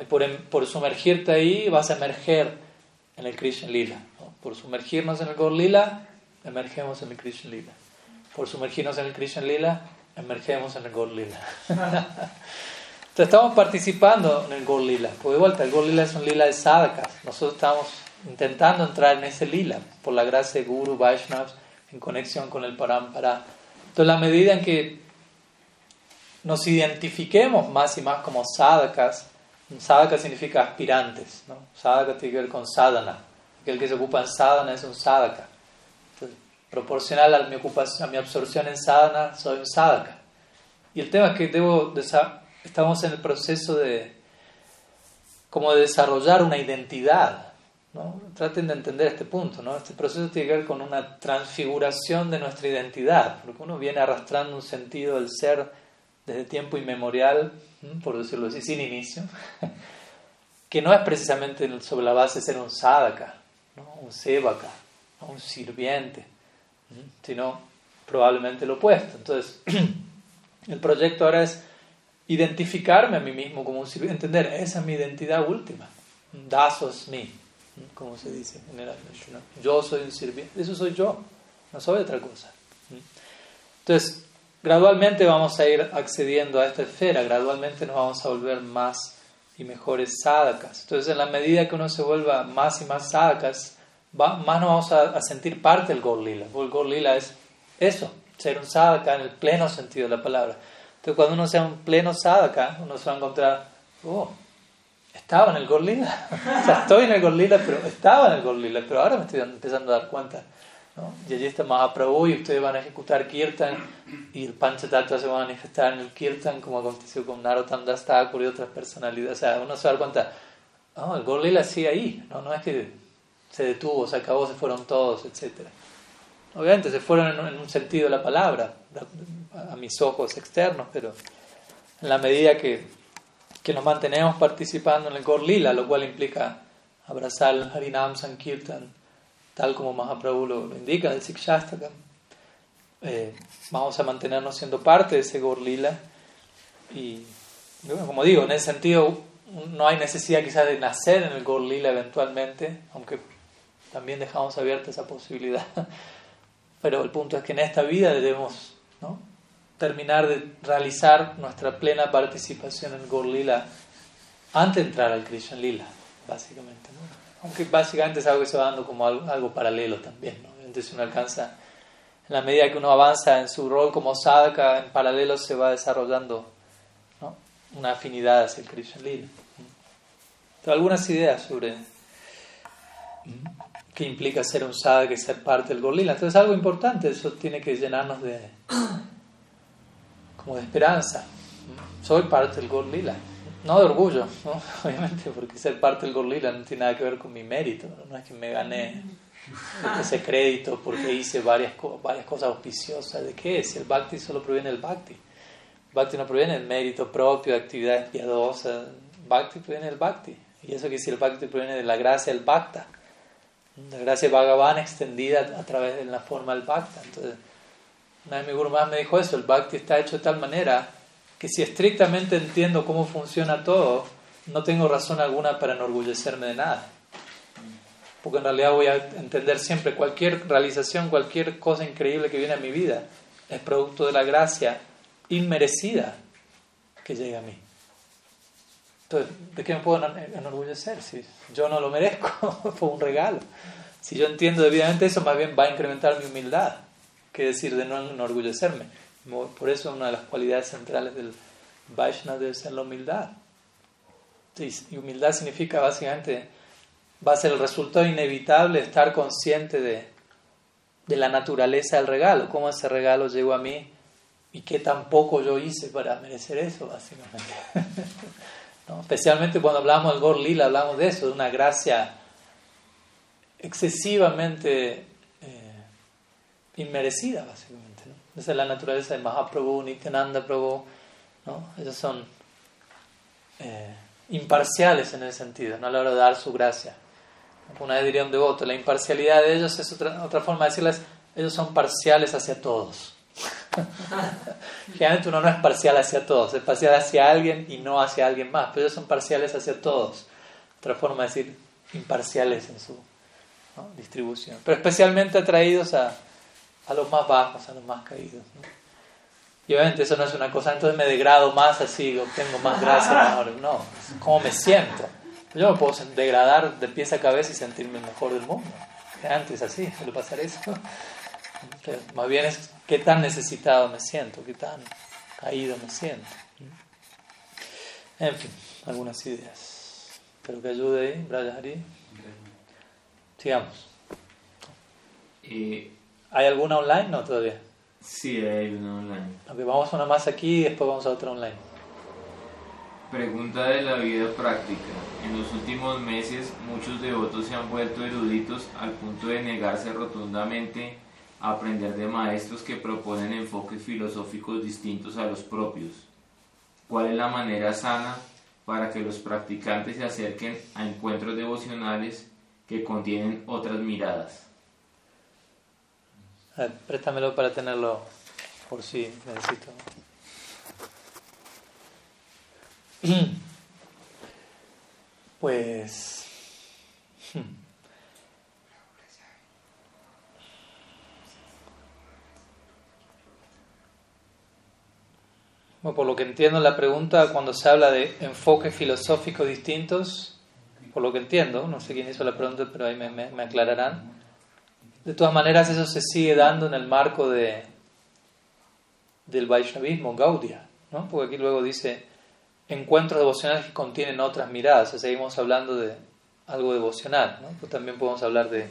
Speaker 1: Y por, em, por, sumergirte ahí vas a emerger en el Krishna Lila. Por sumergirnos en el Gaur Lila, emergemos en el Krishna Lila. Por sumergirnos en el Krishna Lila, emergemos en el Gaur Lila. Entonces estamos participando en el Gaur Lila. Porque de vuelta, el Gaur Lila es un Lila de sadhakas. Nosotros estamos intentando entrar en ese lila, por la gracia de Guru, Vaishnavas, en conexión con el Parampara. Entonces, la medida en que nos identifiquemos más y más como sadhakas, sadhaka significa aspirantes, ¿no? sadhaka tiene que ver con sadhana, aquel que se ocupa en sadhana es un sadhaka. Entonces, proporcional a mi, ocupación, a mi absorción en sadhana, soy un sadhaka. Y el tema es que debo estamos en el proceso de como de desarrollar una identidad. ¿no? Traten de entender este punto. ¿no? Este proceso tiene que ver con una transfiguración de nuestra identidad, porque uno viene arrastrando un sentido del ser desde tiempo inmemorial, por decirlo así, sin inicio, que no es precisamente sobre la base de ser un sadhaka, ¿no? un sevaka, un sirviente, sino probablemente lo opuesto. Entonces, el proyecto ahora es identificarme a mí mismo como un sirviente, entender, esa es mi identidad última, daso es mí, como se dice generalmente. ¿no? Yo soy un sirviente, eso soy yo, no soy otra cosa. Entonces, gradualmente vamos a ir accediendo a esta esfera, gradualmente nos vamos a volver más y mejores sadhakas. Entonces, en la medida que uno se vuelva más y más sadhakas, más nos vamos a, sentir parte del Gorlila. El Gorlila es eso, ser un sadhaka en el pleno sentido de la palabra. Entonces, cuando uno sea un pleno sadhaka, uno se va a encontrar, oh, estaba en el Gorlila. o sea, estoy en el Gorlila, pero estaba en el Gorlila, pero ahora me estoy empezando a dar cuenta. ¿no? Y allí está Mahaprabhu y ustedes van a ejecutar Kirtan y el Panchatattva se va a manifestar en el Kirtan como aconteció con Narottam Thakur y otras personalidades. O sea, uno se va a dar cuenta, oh, el Gorlila sigue ahí, ¿no? no es que se detuvo, se acabó, se fueron todos, etcétera. Obviamente se fueron en, un sentido de la palabra, a, mis ojos externos, pero en la medida que, que nos mantenemos participando en el Gorlila, lo cual implica abrazar el Harinam Sankirtan, tal como Mahaprabhu lo, indica, el Sikshastakam, eh, vamos a mantenernos siendo parte de ese Gorlila. Y como digo, en ese sentido no hay necesidad quizás de nacer en el Gorlila eventualmente, aunque también dejamos abierta esa posibilidad. Pero el punto es que en esta vida debemos ¿no? terminar de realizar nuestra plena participación en Gorlila antes de entrar al Krishna Lila, básicamente. Aunque básicamente es algo que se va dando como algo, paralelo también. ¿no? Entonces uno alcanza, en la medida que uno avanza en su rol como sadhaka, en paralelo se va desarrollando ¿no? una afinidad hacia el Krishna Lila. algunas ideas sobre que implica ser un sadhaka y ser parte del gorlila. Entonces algo importante, eso tiene que llenarnos de como de esperanza. Soy parte del gorlila. No de orgullo, obviamente, porque ser parte del gorlila no tiene nada que ver con mi mérito. No es que me gané ese crédito porque hice varias, varias cosas auspiciosas. ¿De qué es? El bhakti solo proviene del bhakti. Bhakti no proviene del mérito propio, de actividades piadosas. Bhakti proviene del bhakti. Y eso que si el bhakti proviene de la gracia del bhakta. La gracia Bhagavan extendida a través de la forma del Bhakta. Entonces, mi Guru me dijo eso, el Bhakti está hecho de tal manera que si estrictamente entiendo cómo funciona todo, no tengo razón alguna para enorgullecerme de nada. Porque en realidad voy a entender siempre cualquier realización, cualquier cosa increíble que viene a mi vida, es producto de la gracia inmerecida que llega a mí. Entonces, ¿de qué me puedo enorgullecer? Si yo no lo merezco, fue un regalo. Si yo entiendo debidamente eso, más bien va a incrementar mi humildad, que decir de no enorgullecerme. Por eso una de las cualidades centrales del Vaishnava debe ser la humildad. Y humildad significa básicamente, va a ser el resultado inevitable estar consciente de, de la naturaleza del regalo, cómo ese regalo llegó a mí y qué tan poco yo hice para merecer eso, básicamente. Especialmente cuando hablamos del Gor Lila, hablamos de eso, de una gracia excesivamente inmerecida, básicamente. Esa es la naturaleza de Mahaprabhu, Nityananda Prabhu. ¿no? Ellos son eh, imparciales en ese sentido, ¿no? a la hora de dar su gracia. Una vez diría un devoto, la imparcialidad de ellos es otra, otra forma de decirles, ellos son parciales hacia todos. Generalmente uno no es parcial hacia todos, es parcial hacia alguien y no hacia alguien más, pero ellos son parciales hacia todos. Otra forma de decir imparciales en su distribución, pero especialmente atraídos a, a, los más bajos, a los más caídos. Y obviamente eso no es una cosa, entonces me degrado más así, obtengo más gracia, mejor. No, cómo me siento. Yo no puedo degradar de pies a cabeza y sentirme el mejor del mundo. Antes así, suele pasar eso. más bien es qué tan necesitado me siento, qué tan caído me siento. En fin, algunas ideas. Espero que ayude ahí, Brian Sigamos. ¿Hay alguna online? No, todavía.
Speaker 2: Sí, hay una online.
Speaker 1: Okay, vamos a una más aquí y después vamos a otra online.
Speaker 2: Pregunta de la vida práctica. En los últimos meses muchos devotos se han vuelto eruditos al punto de negarse rotundamente a aprender de maestros que proponen enfoques filosóficos distintos a los propios. ¿Cuál es la manera sana para que los practicantes se acerquen a encuentros devocionales que contienen otras miradas?
Speaker 1: Préstamelo para tenerlo por si necesito. Pues... Bueno, por lo que entiendo la pregunta, cuando se habla de enfoques filosóficos distintos, por lo que entiendo, no sé quién hizo la pregunta, pero ahí me aclararán, de todas maneras, eso se sigue dando en el marco de, del Vaishnavismo, Gaudia, ¿no? porque aquí luego dice encuentros devocionales que contienen otras miradas, o seguimos hablando de algo devocional, ¿no? pues también podemos hablar de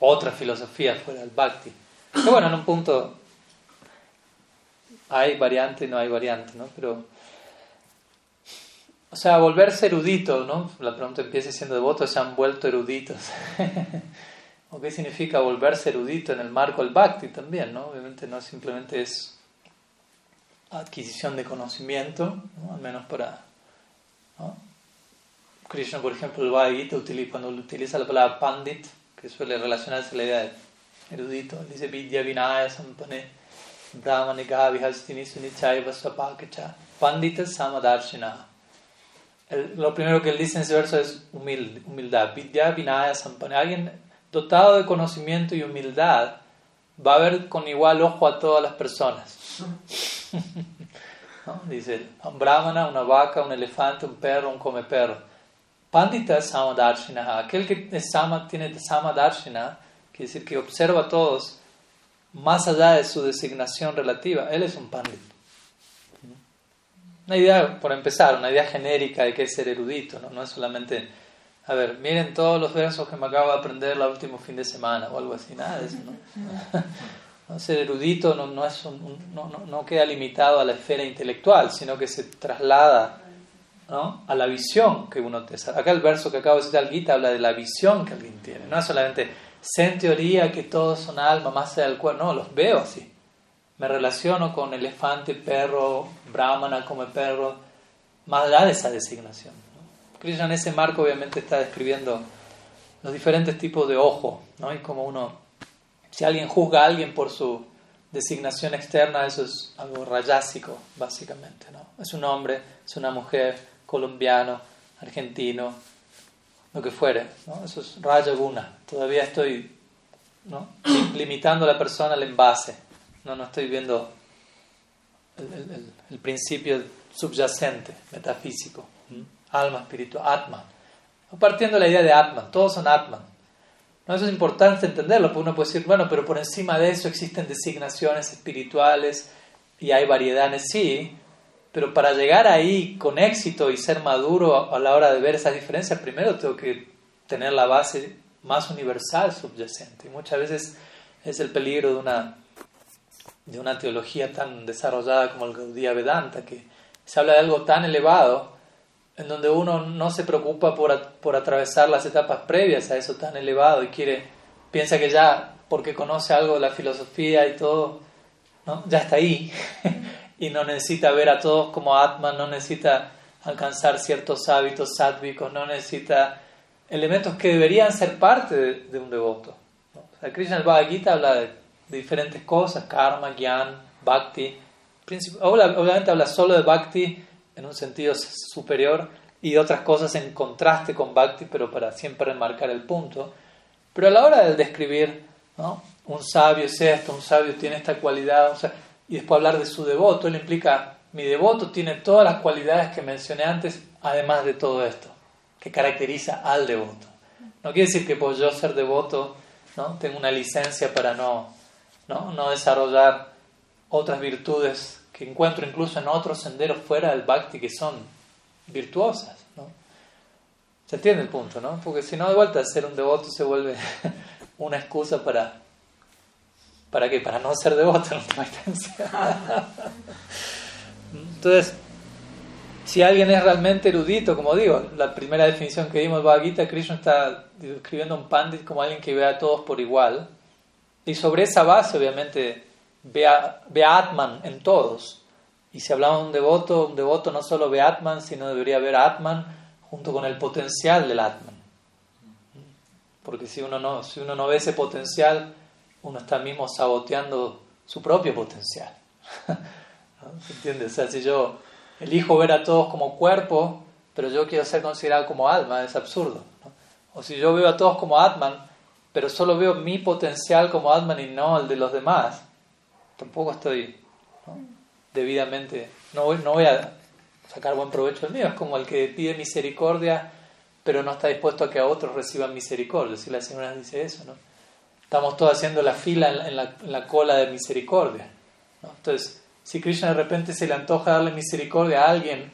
Speaker 1: otras filosofías fuera del Bhakti. Pero bueno, en un punto hay variante y no hay variante, ¿no? Pero, o sea, volverse erudito, ¿no? La pregunta empieza siendo devotos, se han vuelto eruditos. ¿O qué significa volverse erudito en el marco del bhakti también? ¿no? Obviamente no simplemente es adquisición de conocimiento, al menos para... Krishna, por ejemplo, el Bhagavad utiliza, cuando utiliza la palabra pandit, que suele relacionarse a la idea de erudito, dice vidya vinaya sampane brahmanika vihastini pandita samadarshina. lo primero que él dice en ese verso es humildad. Vidya vinaya sampane. Alguien dotado de conocimiento y humildad, va a ver con igual ojo a todas las personas. Dice, un brahmana, una vaca, un elefante, un perro, un come perro. Pandita es samadarshina. Aquel que es sama, tiene samadarshina, quiere decir que observa a todos más allá de su designación relativa. Él es un pandit. Una idea, por empezar, una idea genérica de qué es ser erudito, no es solamente a ver, miren todos los versos que me acabo de aprender el último fin de semana o algo así, nada de eso, ¿no? ser erudito no, no, es un, no, no, queda limitado a la esfera intelectual, sino que se traslada ¿no? a la visión que uno te Acá el verso que acabo de citar, Gita, habla de la visión que alguien tiene. No es solamente sé en teoría que todos son alma, más allá del cuerpo. No, los veo así. Me relaciono con elefante, perro, brahmana come perro, más allá de esa designación. Krishna en ese marco obviamente está describiendo los diferentes tipos de ojo, ¿no? Y como uno, si alguien juzga a alguien por su designación externa, eso es algo rayásico, básicamente, ¿no? Es un hombre, es una mujer, colombiano, argentino, lo que fuere, ¿no? Eso es raya guna. Todavía estoy. Limitando a la persona al envase, ¿no? No estoy viendo el principio subyacente, metafísico alma espiritual, Atman. Partiendo de la idea de Atman, todos son Atman. ¿No? Eso es importante entenderlo, porque uno puede decir, bueno, pero por encima de eso existen designaciones espirituales y hay variedades, sí, pero para llegar ahí con éxito y ser maduro a la hora de ver esas diferencias, primero tengo que tener la base más universal subyacente. Y muchas veces es el peligro de una, de una teología tan desarrollada como el Gaudiya Vedanta, que se habla de algo tan elevado en donde uno no se preocupa por, por, atravesar las etapas previas a eso tan elevado y quiere, piensa que ya porque conoce algo de la filosofía y todo, ¿no? ya está ahí y no necesita ver a todos como Atman, no necesita alcanzar ciertos hábitos sádvicos, no necesita elementos que deberían ser parte de, un devoto. Krishna el Bhagavad Gita habla de, diferentes cosas, karma, gyan, bhakti. Obviamente habla solo de bhakti en un sentido superior y otras cosas en contraste con Bhakti, pero para siempre remarcar el punto. Pero a la hora de describir, ¿no? un sabio es esto, un sabio tiene esta cualidad, o sea, y después hablar de su devoto, él implica, mi devoto tiene todas las cualidades que mencioné antes, además de todo esto. que caracteriza al devoto. No quiere decir que por yo ser devoto ¿no? tengo una licencia para no, no, no desarrollar otras virtudes que encuentro incluso en otros senderos fuera del bhakti que son virtuosas. ¿no? ¿Se entiende el punto? ¿no? Porque si no, de vuelta, ser un devoto se vuelve una excusa para... ¿Para qué? Para no ser devoto en última instancia. Entonces, si alguien es realmente erudito, como digo, la primera definición que dimos Bhagavad Gita, Krishna está describiendo a un pandit como alguien que ve a todos por igual. Y sobre esa base, obviamente, ve a, Atman en todos. Y si hablamos de un devoto, un devoto no solo ve a Atman, sino debería ver a Atman junto con el potencial del Atman. Porque si uno no, si uno no ve ese potencial, uno está mismo saboteando su propio potencial. ¿Se entiende? O sea, si yo elijo ver a todos como cuerpo, pero yo quiero ser considerado como alma, es absurdo. O si yo veo a todos como Atman, pero solo veo mi potencial como Atman y no el de los demás, tampoco estoy debidamente, no voy, no voy a sacar buen provecho del mío. Es como el que pide misericordia, pero no está dispuesto a que a otros reciban misericordia. Si la señora dice eso, ¿no? Estamos todos haciendo la fila en la, en la cola de misericordia. Entonces, si Krishna de repente se le antoja darle misericordia a alguien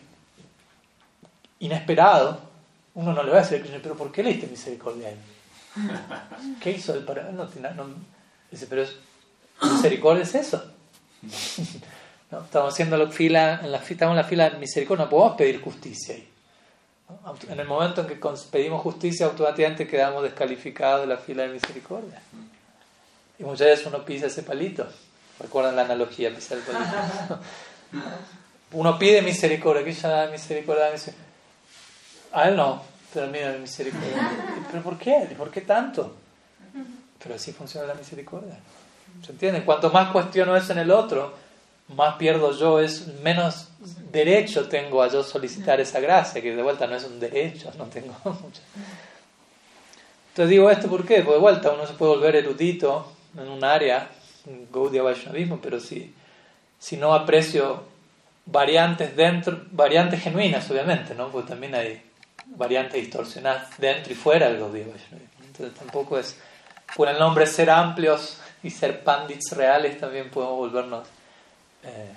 Speaker 1: inesperado, uno no le va a decir a Krishna, pero ¿por qué le diste misericordia a él? ¿Qué hizo él para.? No, no, dice, pero misericordia es eso. ¿No? Estamos haciendo la fila, en la, estamos en la fila de misericordia, no podemos pedir justicia ahí. En el momento en que pedimos justicia, automáticamente quedamos descalificados de la fila de misericordia. Y muchas veces uno pisa ese palito. Recuerdan la analogía, pisar el palito. Uno pide misericordia, que ya misericordia, misericordia. A él no, pero mira misericordia. ¿Pero por qué? ¿Por qué tanto? Pero así funciona la misericordia. ¿Se entiende? Cuanto más cuestiono eso en el otro, más pierdo yo, es menos derecho tengo a yo solicitar esa gracia, que de vuelta no es un derecho, no tengo mucho. Entonces digo esto ¿por qué? Porque de vuelta uno se puede volver erudito en un área Gaudiya Vaishnavismo, pero si, si no aprecio variantes dentro, variantes genuinas, obviamente, ¿no? Porque también hay variantes distorsionadas dentro y fuera del Gaudiya Vaishnavismo. Entonces tampoco es, por el nombre ser amplios y ser pandits reales, también podemos volvernos eh,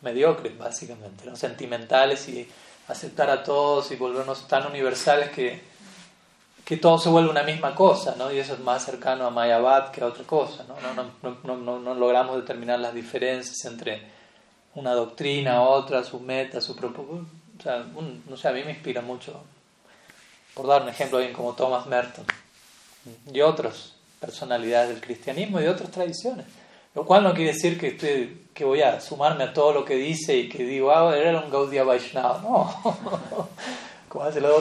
Speaker 1: mediocres, básicamente, ¿no? Sentimentales y aceptar a todos y volvernos tan universales que que todo se vuelve una misma cosa, ¿no? Y eso es más cercano a Mayavad que a otra cosa, ¿no? No, no, no, logramos determinar las diferencias entre una doctrina, otra, su meta, su propósito. Sea, no sé, a mí me inspira mucho, por dar un ejemplo, alguien como Thomas Merton y otras personalidades del cristianismo y de otras tradiciones. Lo cual no quiere decir que, estoy, que voy a sumarme a todo lo que dice y que digo, ah, era un Gaudiya Vaishnava. No.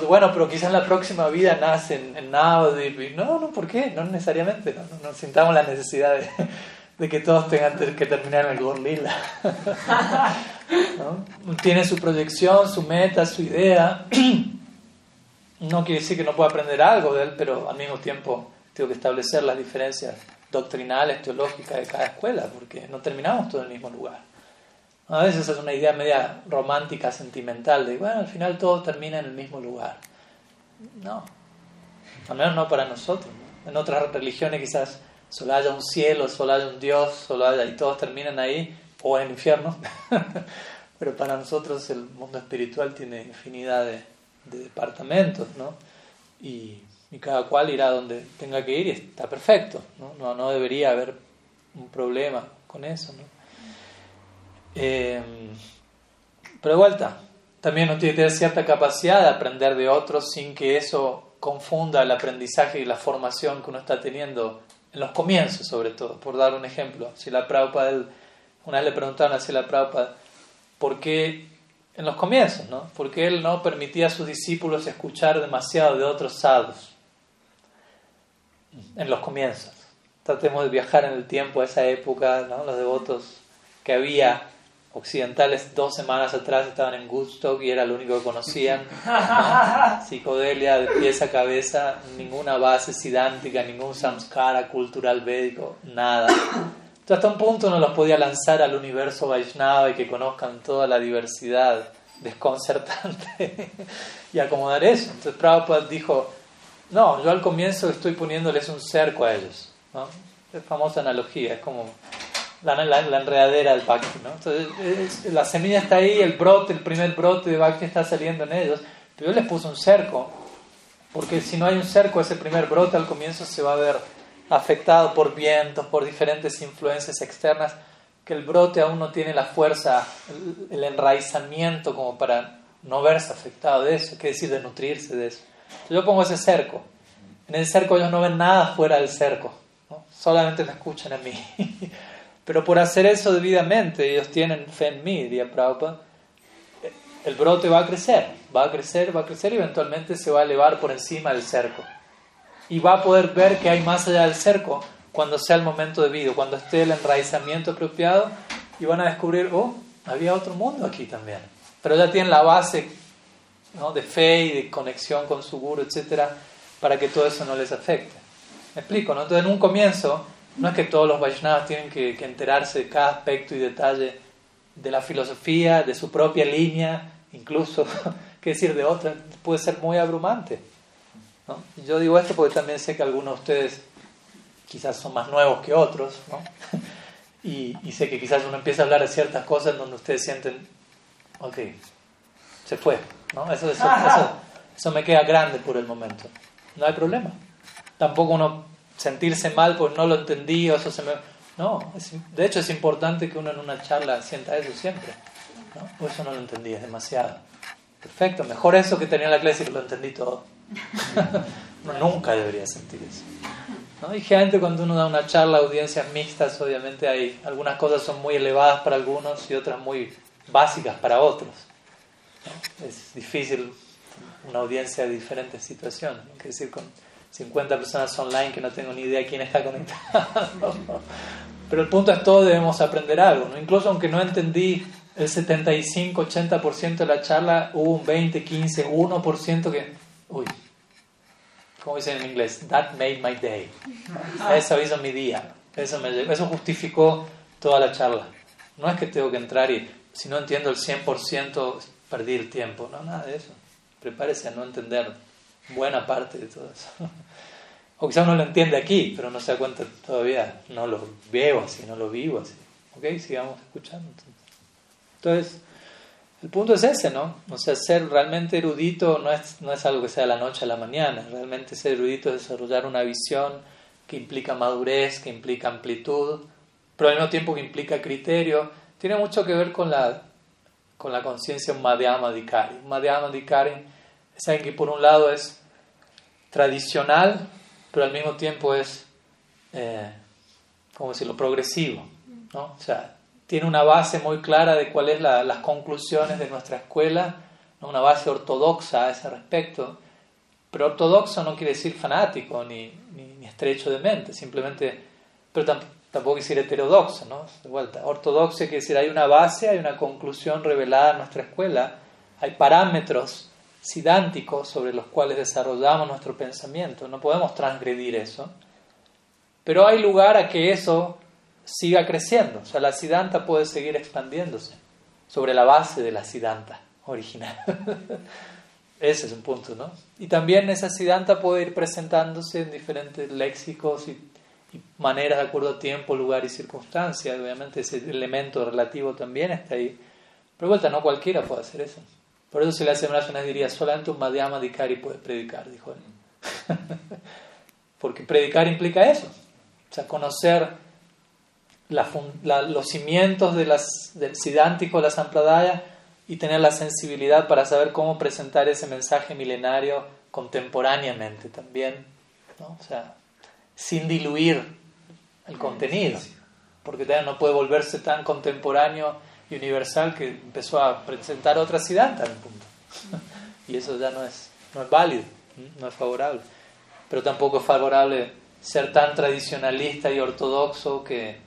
Speaker 1: Bueno, pero quizás en la próxima vida nace en, en Navadip. No, no, ¿por qué? No necesariamente. No, no, sintamos la necesidad de, que todos tengan que terminar en el Gorlila. ¿no? Tiene su proyección, su meta, su idea. No quiere decir que no pueda aprender algo de él, pero al mismo tiempo tengo que establecer las diferencias doctrinales, teológicas de cada escuela, porque no terminamos todo en el mismo lugar. A veces es una idea media romántica, sentimental, de, bueno, al final todo termina en el mismo lugar. No, al menos no para nosotros. En otras religiones quizás solo haya un cielo, solo haya un Dios, solo haya, y todos terminan ahí, o en el infierno. Pero para nosotros el mundo espiritual tiene infinidad de, departamentos, ¿no? Y, y, cada cual irá donde tenga que ir y está perfecto, ¿no? No, debería haber un problema con eso. Eh, pero de vuelta, también uno tiene que tener cierta capacidad de aprender de otros sin que eso confunda el aprendizaje y la formación que uno está teniendo en los comienzos, sobre todo. Por dar un ejemplo, si la Prabhupada, una vez le preguntaron a la Prabhupada, ¿por qué en los comienzos, ¿no? Porque él no permitía a sus discípulos escuchar demasiado de otros sadhus en los comienzos. Tratemos de viajar en el tiempo a esa época, ¿no? Los devotos que había occidentales dos semanas atrás estaban en Woodstock y era lo único que conocían. Psicodelia de pies a cabeza, ninguna base sidántica, ningún samskara cultural védico, nada. Entonces hasta un punto no los podía lanzar al universo Vaishnava y que conozcan toda la diversidad desconcertante y acomodar eso. Entonces Prabhupada dijo, no, yo al comienzo estoy poniéndoles un cerco a ellos. Es famosa analogía, es como la, la, enredadera del Bhakti. ¿no? Entonces, la semilla está ahí, el brote, el primer brote de Bhakti está saliendo en ellos, pero yo les puse un cerco, porque si no hay un cerco, ese primer brote al comienzo se va a ver afectado por vientos, por diferentes influencias externas, que el brote aún no tiene la fuerza, el, enraizamiento como para no verse afectado de eso, que decir, de nutrirse de eso. Yo pongo ese cerco. En el cerco ellos no ven nada fuera del cerco, solamente me escuchan a mí. Pero por hacer eso debidamente, ellos tienen fe en mí, diría Prabhupada, el brote va a crecer, va a crecer, va a crecer y eventualmente se va a elevar por encima del cerco. Y va a poder ver que hay más allá del cerco cuando sea el momento debido, cuando esté el enraizamiento apropiado y van a descubrir, oh, había otro mundo aquí también. Pero ya tienen la base ¿no? de fe y de conexión con su guru, etcétera, para que todo eso no les afecte. ¿Me explico? ¿no? Entonces, en un comienzo, no es que todos los Vaishnavas tienen que, enterarse de cada aspecto y detalle de la filosofía, de su propia línea, incluso, qué decir de otra, puede ser muy abrumante. ¿no? Yo digo esto porque también sé que algunos de ustedes quizás son más nuevos que otros, ¿no? y, y, sé que quizás uno empieza a hablar de ciertas cosas donde ustedes sienten, ok, se fue, ¿no? Eso, eso, me queda grande por el momento. No hay problema. Tampoco uno sentirse mal porque no lo entendí o eso se me... No, de hecho es importante que uno en una charla sienta eso siempre. ¿no? Por eso no lo entendí, es demasiado. Perfecto, mejor eso que tenía la clase y lo entendí todo. uno nunca debería sentir eso. ¿no? Y gente cuando uno da una charla a audiencias mixtas, obviamente hay algunas cosas son muy elevadas para algunos y otras muy básicas para otros. Es difícil una audiencia de diferentes situaciones. Es decir, con 50 personas online que no tengo ni idea quién está conectado. Pero el punto es todo debemos aprender algo. ¿no? Incluso aunque no entendí el 75-80% de la charla, hubo un 20, 15, 1% que... Uy, como dicen en inglés, that made my day. Eso hizo mi día. Eso, me, eso justificó toda la charla. No es que tengo que entrar y si no entiendo el 100% perdí el tiempo. No, nada de eso. Prepárese a no entender buena parte de todo eso. O quizás uno lo entiende aquí, pero no se da cuenta todavía, no lo veo así, no lo vivo así. ¿Ok? Sigamos escuchando. Entonces, el punto es ese, ¿no? O sea, ser realmente erudito no es, no es algo que sea de la noche a la mañana. Realmente ser erudito es desarrollar una visión que implica madurez, que implica amplitud, pero al mismo tiempo que implica criterio. Tiene mucho que ver con la, con la conciencia Madhyama Dikari. Madhyama Dikari es alguien que por un lado es tradicional, pero al mismo tiempo es, eh, ¿cómo decirlo?, progresivo. ¿no? O sea, tiene una base muy clara de cuáles son las conclusiones de nuestra escuela, una base ortodoxa a ese respecto. Pero ortodoxo no quiere decir fanático ni, ni, estrecho de mente, simplemente, pero tampoco quiere decir heterodoxo, ¿no? De vuelta, ortodoxo quiere decir hay una base, hay una conclusión revelada en nuestra escuela, hay parámetros sidánticos sobre los cuales desarrollamos nuestro pensamiento. No podemos transgredir eso. Pero hay lugar a que eso siga creciendo. O sea, la sidanta puede seguir expandiéndose sobre la base de la sidanta original. Ese es un punto, ¿no? Y también esa sidanta puede ir presentándose en diferentes léxicos y maneras de acuerdo a tiempo, lugar y circunstancia. Obviamente ese elemento relativo también está ahí. Pero vuelta, no cualquiera puede hacer eso. Por eso si le hace una diría, solamente un Madhyama Dikari puede predicar, dijo él. Porque predicar implica eso. O sea, conocer los cimientos de del Siddhántico, la Sampradaya, y tener la sensibilidad para saber cómo presentar ese mensaje milenario contemporáneamente también. ¿no? O sea, sin diluir el contenido. Porque no puede volverse tan contemporáneo universal que empezó a presentar otra Siddhanta en punto. y eso ya no es, no es válido, no es favorable. Pero tampoco es favorable ser tan tradicionalista y ortodoxo que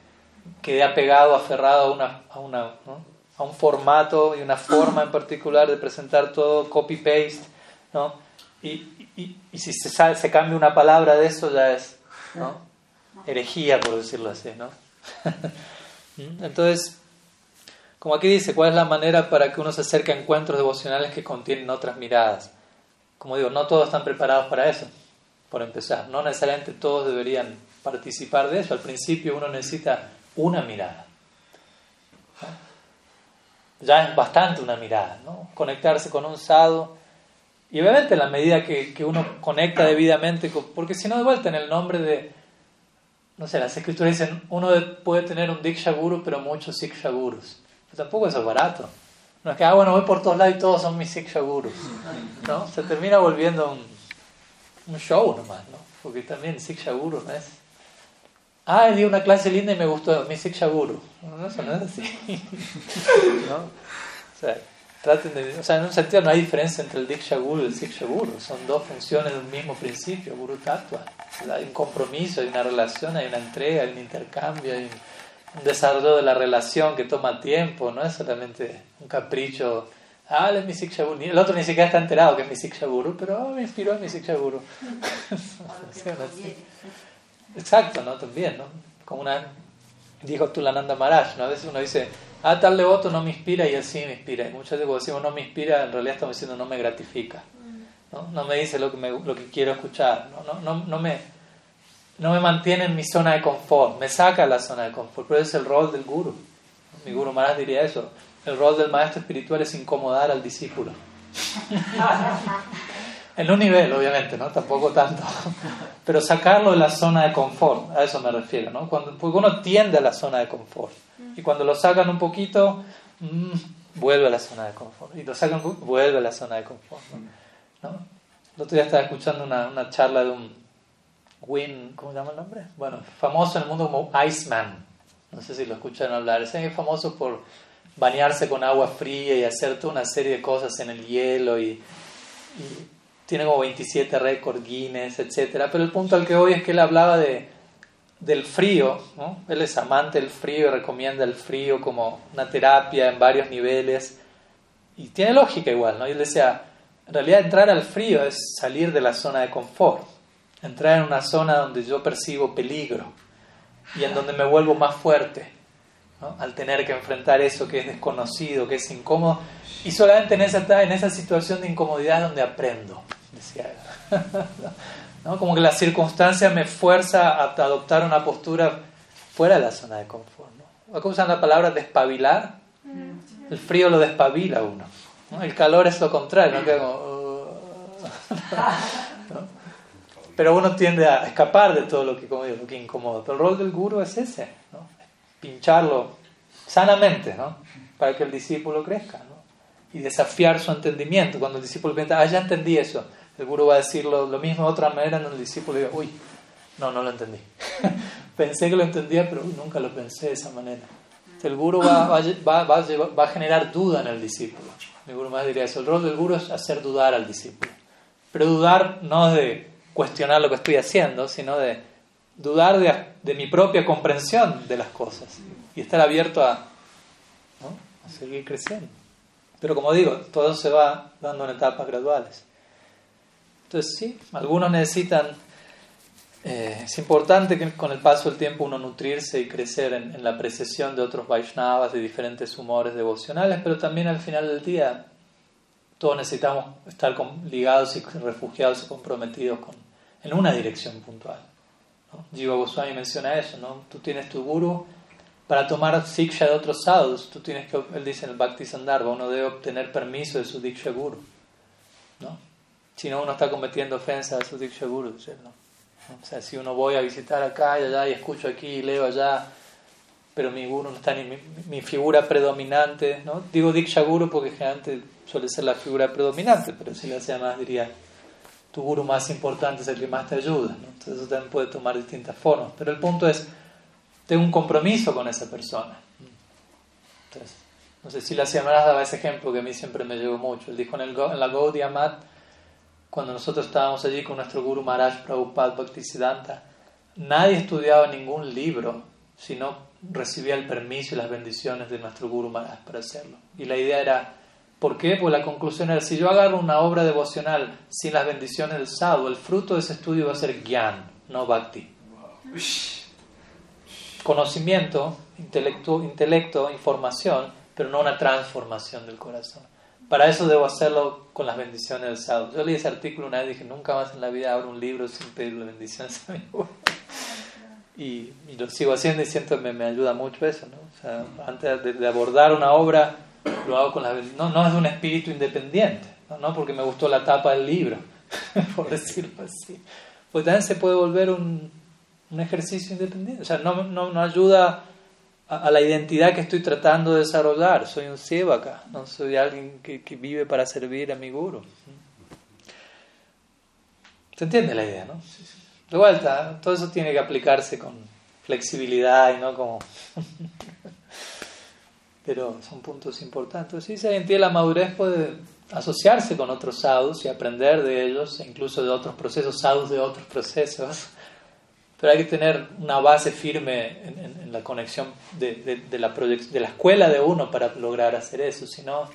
Speaker 1: quede apegado, aferrado a, una, a, una, a un formato y una forma en particular de presentar todo copy-paste. ¿no? Y, y, y, si se, se cambia una palabra de eso ya es ¿no? Herejía, por decirlo así. ¿no? Entonces, Como aquí dice, ¿cuál es la manera para que uno se acerque a encuentros devocionales que contienen otras miradas? Como digo, no todos están preparados para eso, por empezar. No necesariamente todos deberían participar de eso. Al principio uno necesita una mirada. Ya es bastante una mirada, ¿no? Conectarse con un sado. Y obviamente en la medida que, que uno conecta debidamente, porque si no de vuelta en el nombre de, no sé, las escrituras dicen, uno puede tener un Diksha Guru, pero muchos Siksha Gurus. tampoco es barato. No es que, ah, bueno, voy por todos lados y todos son mis Siksha Gurus. ¿No? Se termina volviendo un, un show nomás, ¿no? Porque también Siksha Guru no es Ah, di una clase linda y me gustó, mi Siksha Guru. No, eso no es así. ¿No? O sea, traten de, o sea, en un sentido no hay diferencia entre el Diksha Guru y el Siksha Guru. Son dos funciones de un mismo principio, Guru Tattva. Hay un compromiso, hay una relación, hay una entrega, hay un intercambio, hay un, desarrollo de la relación que toma tiempo. No es solamente un capricho. Ah, él es mi Siksha Guru. El otro ni siquiera está enterado que es mi Siksha Guru, pero oh, me inspiró en mi Siksha Guru. Exacto, ¿no? También, ¿no? Como una, dijo Tulananda Maharaj, ¿no? A veces uno dice, ah, tal devoto no me inspira y él sí me inspira. Y muchas veces cuando decimos no me inspira, en realidad estamos diciendo no me gratifica. ¿no? no me dice lo que, me, lo que quiero escuchar, ¿no? No, no, me, no me mantiene en mi zona de confort, me saca de la zona de confort. Pero ese es el rol del guru. Mi guru Maharaj diría eso. El rol del maestro espiritual es incomodar al discípulo. En un nivel, obviamente, ¿no? Tampoco tanto. Pero sacarlo de la zona de confort, a eso me refiero, ¿no? Cuando, porque uno tiende a la zona de confort. Y cuando lo sacan un poquito, mm, vuelve a la zona de confort. Y lo sacan, vuelve a la zona de confort, ¿no? El otro día estaba escuchando una, una charla de un Win, ¿cómo se llama el nombre? Bueno, famoso en el mundo como Iceman. No sé si lo escuchan hablar. Es famoso por bañarse con agua fría y hacer toda una serie de cosas en el hielo y, y tiene como 27 récords Guinness, etc. Pero el punto al que voy es que él hablaba de, del frío, él es amante del frío y recomienda el frío como una terapia en varios niveles. Y tiene lógica igual, ¿no? Y él decía, en realidad entrar al frío es salir de la zona de confort, entrar en una zona donde yo percibo peligro y en donde me vuelvo más fuerte, al tener que enfrentar eso que es desconocido, que es incómodo, y solamente en esa, en esa situación de incomodidad donde aprendo decía ¿No? Como que la circunstancia me fuerza a adoptar una postura fuera de la zona de confort. ¿no? Acá usan la palabra despabilar. Mm. El frío lo despabila uno. El calor es lo contrario. Pero uno tiende a escapar de todo lo que, como lo que incomoda. Pero el rol del guru es ese. ¿no? Pincharlo sanamente ¿no? para que el discípulo crezca. ¿no? Y desafiar su entendimiento. Cuando el discípulo piensa, ah, ya entendí eso el gurú va a decirlo lo mismo de otra manera en el discípulo diga, uy, no, no lo entendí. Pensé que lo entendía, pero nunca lo pensé de esa manera. El gurú va, va, va, va, a generar duda en el discípulo. El gurú más diría eso. El rol del gurú es hacer dudar al discípulo. Pero dudar no de cuestionar lo que estoy haciendo, sino de dudar de, de mi propia comprensión de las cosas y estar abierto a, a seguir creciendo. Pero como digo, todo se va dando en etapas graduales. Entonces, sí, algunos necesitan, eh, es importante que con el paso del tiempo uno nutrirse y crecer en, la apreciación de otros Vaishnavas, de diferentes humores devocionales, pero también al final del día todos necesitamos estar ligados y refugiados y comprometidos con, en una dirección puntual. Jiva Goswami menciona eso, ¿no? Tú tienes tu guru para tomar siksha de otros sadhus, tú tienes él dice en el Bhakti Sandarbha, uno debe obtener permiso de su diksha guru, ¿no? Si no uno está cometiendo ofensa a su Diksha Guru. O sea, si uno voy a visitar acá y allá y escucho aquí y leo allá, pero mi guru no está ni mi, figura predominante, ¿no? Digo Diksha Guru porque generalmente suele ser la figura predominante, pero si le hacía más diría tu guru más importante es el que más te ayuda, ¿no? Entonces eso también puede tomar distintas formas, pero el punto es, tengo un compromiso con esa persona. Entonces, no sé si la Siamarás daba ese ejemplo que a mí siempre me llegó mucho. Él dijo en, el, en la Gaudiya Mat, cuando nosotros estábamos allí con nuestro Guru Maharaj Prabhupada Bhaktisiddhanta, nadie estudiaba ningún libro si no recibía el permiso y las bendiciones de nuestro Guru Maharaj para hacerlo. Y la idea era, ¿por qué? Pues la conclusión era, si yo agarro una obra devocional sin las bendiciones del sadhu, el fruto de ese estudio va a ser gyan, no bhakti. Conocimiento, intelecto información, pero no una transformación del corazón. Para eso debo hacerlo con las bendiciones del sadhu. Yo leí ese artículo una vez y dije, nunca más en la vida abro un libro sin pedirle bendiciones a mi y, y, lo sigo haciendo y siento que me, ayuda mucho eso. ¿no? O sea, antes de, abordar una obra, lo hago con la no, no es un espíritu independiente, ¿no? no porque me gustó la tapa del libro, por decirlo así. Pues también se puede volver un, un ejercicio independiente. O sea, no, no, no ayuda a, la identidad que estoy tratando de desarrollar. Soy un sevaka, no soy alguien que, que vive para servir a mi guru. ¿Se entiende la idea, no? De vuelta, todo eso tiene que aplicarse con flexibilidad y no como... Pero son puntos importantes. Si se entiende la madurez puede asociarse con otros sadhus y aprender de ellos, incluso de otros procesos, sadhus de otros procesos. Pero hay que tener una base firme en, la conexión de, de, la de la escuela de uno para lograr hacer eso. Si no,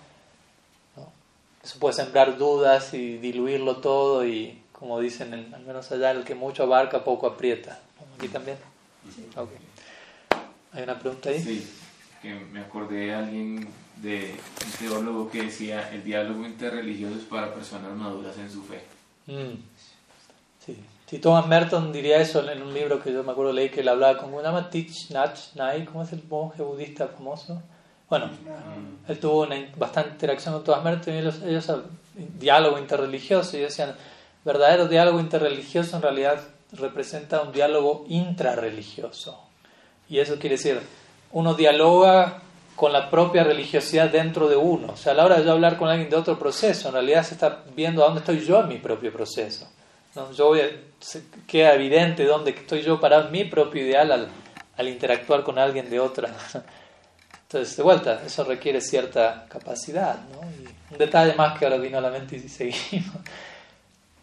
Speaker 1: eso puede sembrar dudas y diluirlo todo y, como dicen, al menos allá, el que mucho abarca, poco aprieta. ¿Aquí también? Okay. ¿Hay una pregunta ahí?
Speaker 2: Sí, que me acordé de alguien, de un teólogo que decía, el diálogo interreligioso es para personas maduras en su fe.
Speaker 1: Mm. Si Thomas Merton diría eso en un libro que yo me acuerdo leí que él hablaba con una Tich Nach Nai, ¿cómo es el monje budista famoso? Bueno, mm. él tuvo una bastante interacción con Thomas Merton y ellos, ellos diálogo interreligioso y decían, verdadero diálogo interreligioso en realidad representa un diálogo intrarreligioso. Y eso quiere decir, uno dialoga con la propia religiosidad dentro de uno. O sea, a la hora de yo hablar con alguien de otro proceso, en realidad se está viendo a dónde estoy yo en mi propio proceso. ¿No? Yo voy queda evidente dónde estoy yo para mi propio ideal al, al interactuar con alguien de otra. Entonces, de vuelta, eso requiere cierta capacidad. ¿no? un detalle más que ahora vino a la mente y seguimos.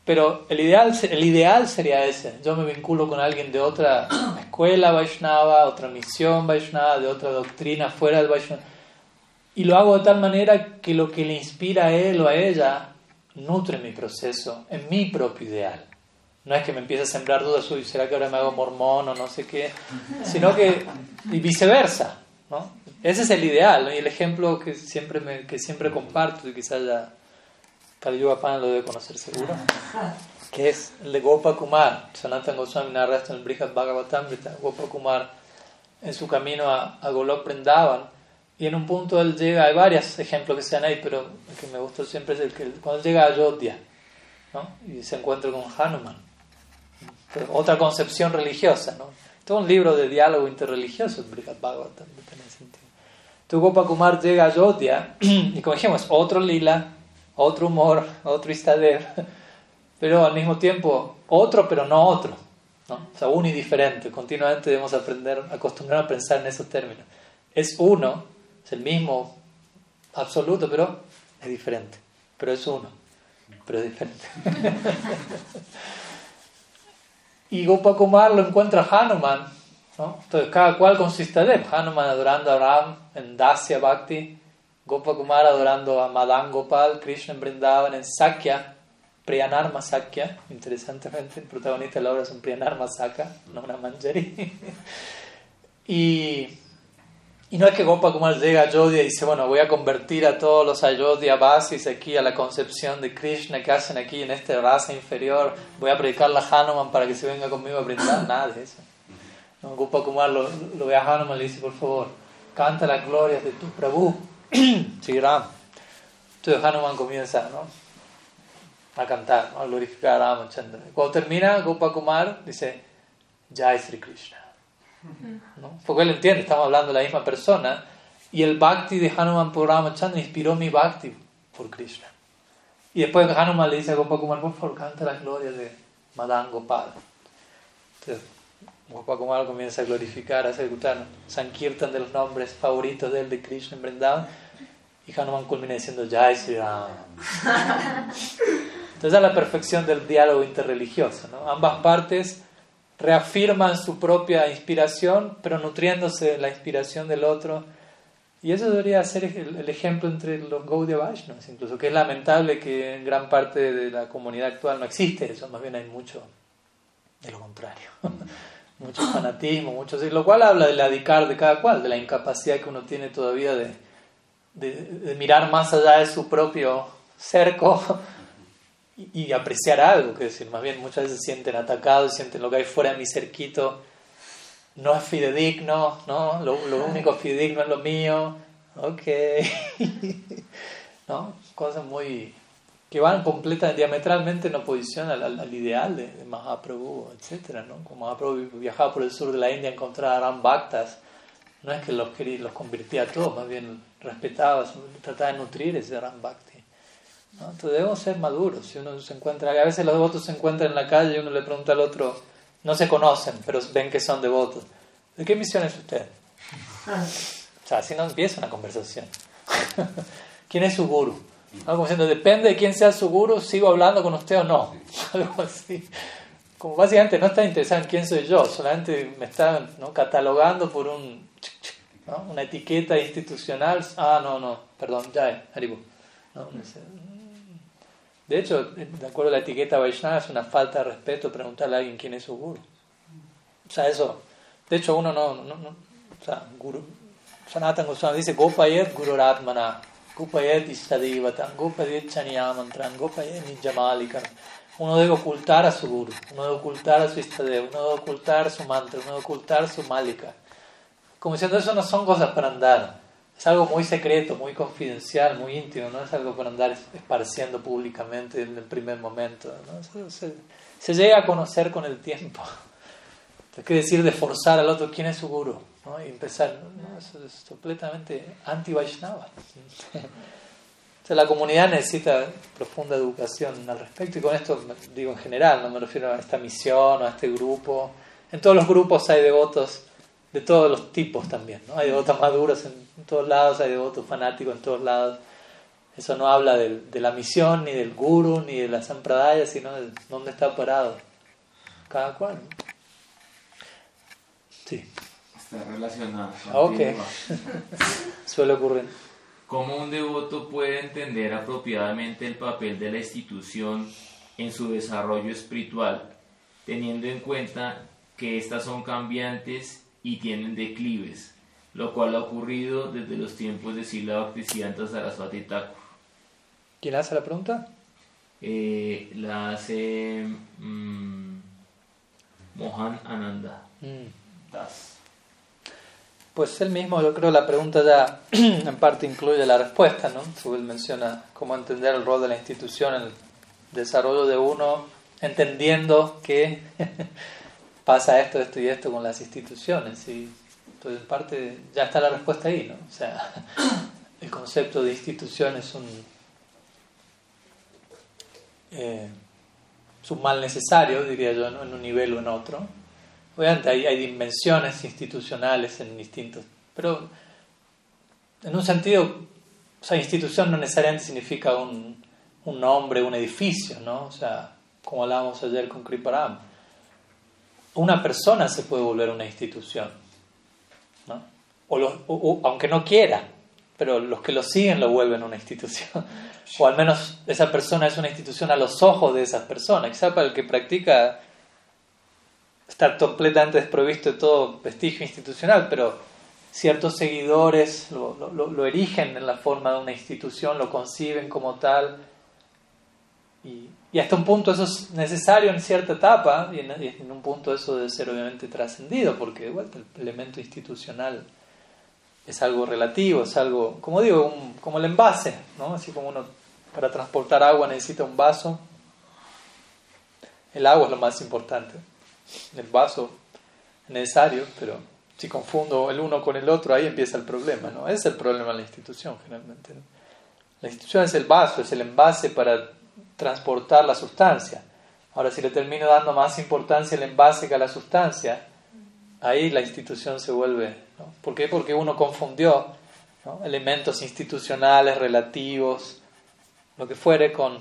Speaker 1: Pero el ideal, el ideal sería ese. Yo me vinculo con alguien de otra escuela Vaishnava, otra misión Vaishnava, de otra doctrina fuera del Vaishnava. Y lo hago de tal manera que lo que le inspira a él o a ella nutre mi proceso en mi propio ideal. No es que me empiece a sembrar dudas, uy, ¿será que ahora me hago mormón o no sé qué? Sino que, y viceversa, ¿no? Ese es el ideal, y el ejemplo que siempre, me, que siempre comparto, y quizás ya Kali Yuga lo debe conocer seguro, que es el de Gopa Kumar. Sanatan Goswami narra esto en el Brihad Bhagavatamrita. Gopa Kumar, en su camino a, a Golok Prendavan, y en un punto él llega, hay varios ejemplos que se dan ahí, pero el que me gustó siempre es el que cuando llega a Ayodhya ¿no? y se encuentra con Hanuman. otra concepción religiosa. ¿no? Todo un libro de diálogo interreligioso en Brihad Bhagavatam. Entonces Gopa Kumar llega a Ayodhya y como dijimos, otro lila, otro humor, otro istadev, pero al mismo tiempo otro pero no otro. ¿no? O sea, uno y diferente. Continuamente debemos aprender, acostumbrar a pensar en esos términos. Es uno, es el mismo absoluto, pero es diferente. Pero es uno, pero es diferente. y Gopakumar lo encuentra Hanuman. Entonces cada cual consiste de Hanuman adorando a Ram en Dasya Bhakti, Gopakumar adorando a Madan Gopal, Krishna en Brindavan, en Sakya, Priyanarma Sakya, interesantemente el protagonista de la obra es un Priyanarma Sakya, no una Manjari. y y no es que Gopa Kumar llega a Ayodhya y dice, bueno, voy a convertir a todos los Ayodhya basis aquí a la concepción de Krishna que hacen aquí en esta raza inferior, voy a predicar la Hanuman para que se venga conmigo a brindar, nada de eso. No, Gopa Kumar lo, lo, ve a Hanuman y le dice, por favor, canta las glorias de tu Prabhu, Ram. Entonces Hanuman comienza ¿no? a cantar, ¿no? a glorificar a Ramachandra. Cuando termina, Gopa Kumar dice, Jai Sri Krishna. ¿No? Porque él entiende, estamos hablando de la misma persona. Y el bhakti de Hanuman por Ramachandra inspiró mi bhakti por Krishna. Y después Hanuman le dice a Gopakumar, por favor, canta la gloria de Madan Gopal. Entonces, Gopakumar comienza a glorificar, a ejecutar Sankirtan de los nombres favoritos de él, de Krishna en Vrindavan. Y Hanuman culmina diciendo, Jai Sri Ram. Entonces, es la perfección del diálogo interreligioso. ¿no? Ambas partes reafirman su propia inspiración, pero nutriéndose de la inspiración del otro. Y eso debería ser el, ejemplo entre los Gaudiya Vaishnavas, incluso, que es lamentable que en gran parte de la comunidad actual no existe eso, más bien hay mucho de lo contrario. mucho fanatismo, mucho, lo cual habla de la dedicar de cada cual, de la incapacidad que uno tiene todavía de, de, mirar más allá de su propio cerco y, apreciar algo, que decir, más bien muchas veces sienten atacados, sienten lo que hay fuera de mi cerquito no es fidedigno, ¿no? Lo, lo único fidedigno es lo mío, ok, ¿no? Cosas muy que van completamente, diametralmente en oposición al, ideal de, Mahaprabhu, etc. ¿no? Como Mahaprabhu viajaba por el sur de la India a encontrar a Ram Bhaktas, no es que los, quería, los convirtiera a todos, más bien respetaba, trataba de nutrir ese Ram Bhakti. ¿No? Entonces debemos ser maduros. Si uno se encuentra, a veces los devotos se encuentran en la calle y uno le pregunta al otro, no se conocen, pero ven que son devotos. ¿De qué misión es usted? O sea, así no empieza una conversación. ¿Quién es su guru? Como diciendo, depende de quién sea su guru, sigo hablando con usted o no. Algo así. Como básicamente no está interesado en quién soy yo, solamente me están ¿no? catalogando por un, una etiqueta institucional. Ah, no, no, perdón, ya Haribu. ¿no? De hecho, de acuerdo a la etiqueta Vaishnava, es una falta de respeto preguntarle a alguien quién es su guru. O sea, eso. De hecho, uno no. no, no o sea, guru. Sanatan Goswami dice Gopayet Guru Ratmana. Gopayet Istadivata, Gopayet Chaniyamantran, Gopayet Nijamalika. Uno debe ocultar a su guru, uno debe ocultar a su Istadev, uno debe ocultar su mantra, uno debe ocultar su malika. Como diciendo, eso no son cosas para andar. Es algo muy secreto, muy confidencial, muy íntimo, no es algo para andar esparciendo públicamente en el primer momento. ¿no? Se, se, llega a conocer con el tiempo. Es que decir de forzar al otro quién es su guru. ¿no? y empezar. Eso es completamente anti-Vaishnava. la comunidad necesita profunda educación al respecto, y con esto digo en general, no me refiero a esta misión o a este grupo. En todos los grupos hay devotos de todos los tipos también, ¿no? Hay devotos maduros en, todos lados, hay devotos fanáticos en todos lados. Eso no habla de, de la misión, ni del guru, ni de la sampradaya, sino de dónde está parado cada cual. Sí.
Speaker 2: Está relacionado.
Speaker 1: Ok. Suele ocurrir.
Speaker 2: ¿Cómo un devoto puede entender apropiadamente el papel de la institución en su desarrollo espiritual, teniendo en cuenta que éstas son cambiantes y tienen declives, lo cual ha ocurrido desde los tiempos de Sila Bhaktisiddhanta Saraswati Thakur?
Speaker 1: ¿Quién hace la pregunta?
Speaker 2: Eh, la hace mm, Mohan Ananda mm. Das.
Speaker 1: Pues él mismo, yo creo, la pregunta ya en parte incluye la respuesta, ¿no? Él menciona cómo entender el rol de la institución en el desarrollo de uno, entendiendo que pasa esto, esto y esto con las instituciones. Y entonces, en parte, ya está la respuesta ahí, ¿no? O sea, el concepto de institución es un, eh, es un mal necesario, diría yo, en un nivel o en otro Obviamente hay, dimensiones institucionales en distintos, pero en un sentido, o sea, institución no necesariamente significa un, un nombre, un edificio, ¿no? O sea, como hablábamos ayer con Kriparam, una persona se puede volver una institución, ¿no? O, aunque no quiera, pero los que lo siguen lo vuelven una institución. O al menos esa persona es una institución a los ojos de esas personas. Quizá para el que practica estar completamente desprovisto de todo vestigio institucional, pero ciertos seguidores lo, lo, erigen en la forma de una institución, lo conciben como tal, y, y, hasta un punto eso es necesario en cierta etapa, y en, un punto eso debe ser obviamente trascendido, porque de el elemento institucional es algo relativo, es algo, como digo, como el envase, ¿no? así como uno para transportar agua necesita un vaso, el agua es lo más importante el vaso necesario, pero si confundo el uno con el otro, ahí empieza el problema, ¿no? Es el problema de la institución, generalmente. La institución es el vaso, es el envase para transportar la sustancia. Ahora, si le termino dando más importancia al envase que a la sustancia, ahí la institución se vuelve. ¿Por qué? Porque uno confundió elementos institucionales, relativos, lo que fuere, con.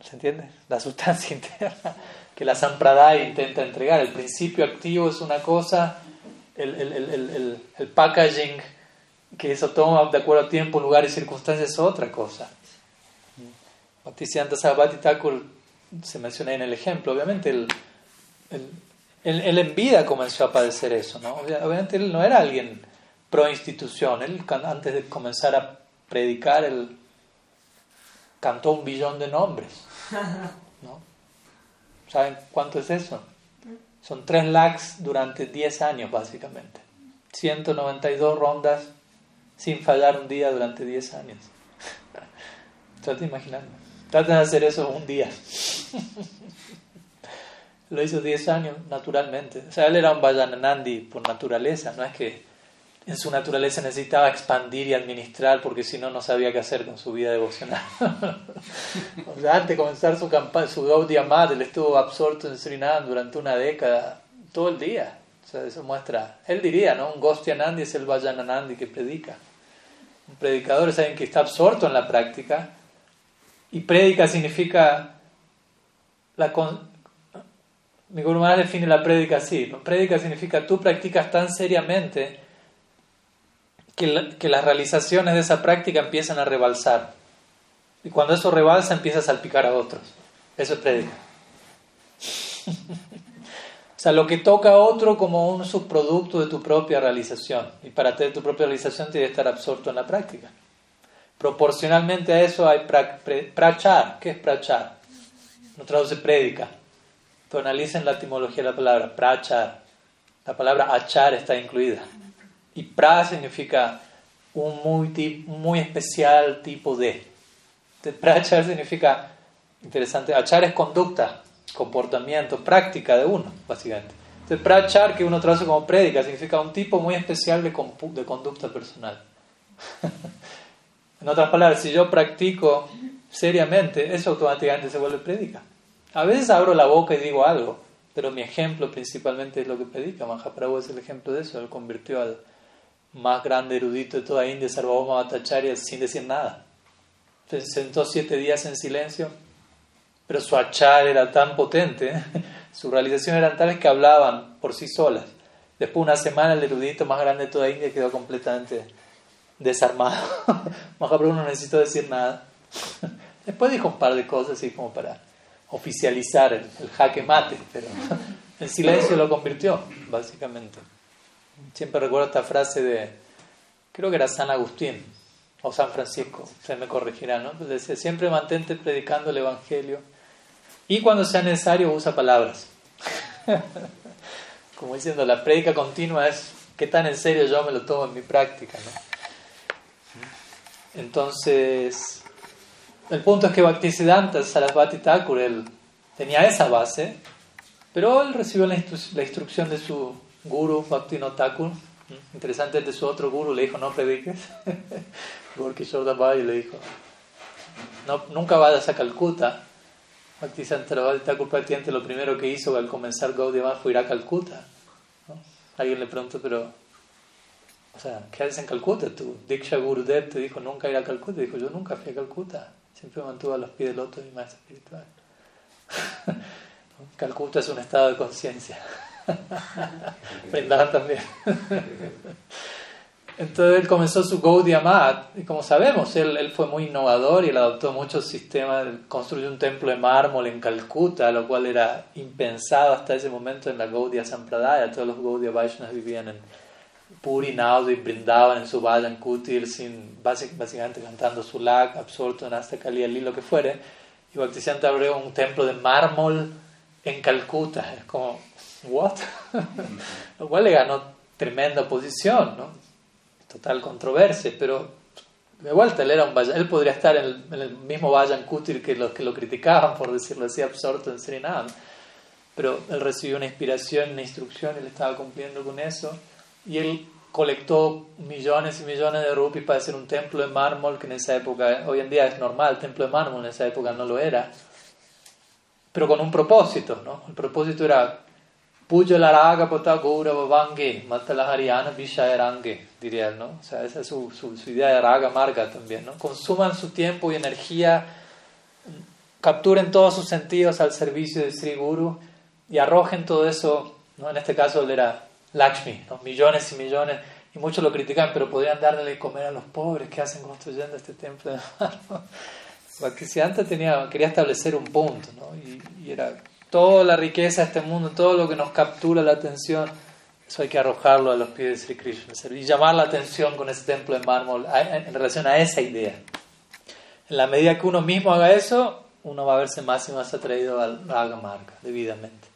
Speaker 1: ¿Se entiende? La sustancia interna que la Sampradaya intenta entregar. El principio activo es una cosa, el, el, el, packaging que eso toma de acuerdo a tiempo, lugar y circunstancias es otra cosa. Bhaktisiddhanta Sarvati Thakur se menciona en el ejemplo, obviamente él, él, en vida comenzó a padecer eso, ¿no? Obviamente él no era alguien pro institución. Él, antes de comenzar a predicar, él cantó un billón de nombres. ¿no? ¿Saben cuánto es eso? Son tres lakhs durante 10 años, básicamente. 192 rondas sin fallar un día durante 10 años. Trata de imaginarlo. Trata de hacer eso un día. Lo hizo 10 años, naturalmente. O sea, él era un Vajananandi por naturaleza, no es que en su naturaleza necesitaba expandir y administrar porque si no, no sabía qué hacer con su vida devocional. o sea, antes de comenzar su su Gaudiya él estuvo absorto en Srinam durante una década, todo el día. O sea, eso muestra, él diría, ¿no? Un Gostyanandi es el Vajananandi que predica. Un predicador es alguien que está absorto en la práctica y prédica significa mi Guru Maharaj define la prédica así. Prédica significa tú practicas tan seriamente que, que, las realizaciones de esa práctica empiezan a rebalsar. Y cuando eso rebalsa empieza a salpicar a otros. Eso es prédica. o sea, lo que toca a otro como un subproducto de tu propia realización. Y para tener tu propia realización tienes que estar absorto en la práctica. Proporcionalmente a eso hay prachar. ¿Qué es prachar? No traduce prédica analicen la etimología de la palabra, prachar. La palabra achar está incluida. Y pra significa un muy, muy especial tipo de. prachar significa, interesante, achar es conducta, comportamiento, práctica de uno, básicamente. Entonces, prachar, que uno traduce como prédica, significa un tipo muy especial de conducta personal. en otras palabras, si yo practico seriamente, eso automáticamente se vuelve prédica. A veces abro la boca y digo algo, pero mi ejemplo principalmente es lo que predica. Mahaprabhu es el ejemplo de eso. Él convirtió al más grande erudito de toda India, Sarvabhauma Bhattacharya, sin decir nada. Se sentó siete días en silencio, pero su achar era tan potente, su realización eran tales que hablaban por sí solas. Después de una semana el erudito más grande de toda India quedó completamente desarmado. Mahaprabhu no necesitó decir nada. Después dijo un par de cosas así como para oficializar el, jaque mate, pero el silencio lo convirtió, básicamente. Siempre recuerdo esta frase de, creo que era San Agustín o San Francisco, se me corregirá, ¿no? Pues decía, siempre mantente predicando el Evangelio y cuando sea necesario usa palabras. Como diciendo, la prédica continua es qué tan en serio yo me lo tomo en mi práctica, ¿no? Entonces, el punto es que Bhaktisiddhanta Sarasvati Thakur, él tenía esa base, pero él recibió la, instrucción de su guru, Bhaktivinoda Thakur. Interesante, de su otro guru le dijo, no prediques. Gorkishore le dijo, no, nunca vayas a Calcuta. Bhaktisiddhanta Sarasvati Thakur lo primero que hizo al comenzar Gaudiya fue ir a Calcuta. Alguien le preguntó, pero o sea, ¿qué haces en Calcuta? Tu Diksha Gurudev te dijo nunca ir a Calcuta. Dijo, yo nunca fui a Calcuta. Siempre mantuvo a los pies del otro y más espiritual. Calcuta es un estado de conciencia. Brindaban también. Entonces él comenzó su Gaudiya Mat, y como sabemos, él, él, fue muy innovador y él adoptó muchos sistemas, construyó un templo de mármol en Calcuta, lo cual era impensado hasta ese momento en la Gaudiya Sampradaya, todos los Gaudiya Vaishnavas vivían en Puri, y brindaban en su Vajan Kutir, sin, básicamente cantando su lag, absorto en hasta Kali lo que fuere. Y Bhaktisiddhanta abrió un templo de mármol en Calcuta. Es como, ¿what? lo cual le ganó tremenda posición, ¿no? Total controversia, pero de vuelta él era un él podría estar en el, mismo Vajan Kutir que los que lo criticaban, por decirlo así, absorto en Srinam. Pero él recibió una inspiración, una instrucción, él estaba cumpliendo con eso y él colectó millones y millones de rupias para hacer un templo de mármol que en esa época, hoy en día es normal, el templo de mármol en esa época no lo era, pero con un propósito, ¿no? El propósito era Puja la raga pota vange, mata la hariana vishayarange, diría él, ¿no? O sea, esa es su, su, idea de raga marga también, ¿no? Consuman su tiempo y energía, capturen todos sus sentidos al servicio de Sri Guru y arrojen todo eso, ¿no? En este caso él era Lakshmi, millones y millones, y muchos lo critican, pero podrían darle de comer a los pobres que hacen construyendo este templo de antes tenía, quería establecer un punto, ¿no? y, era toda la riqueza de este mundo, todo lo que nos captura la atención, Eso hay que arrojarlo a los pies de Sri Krishna y llamar la atención con ese templo de mármol en relación a esa idea. En la medida que uno mismo haga eso, uno va a verse más y más atraído al Raga Marga, debidamente.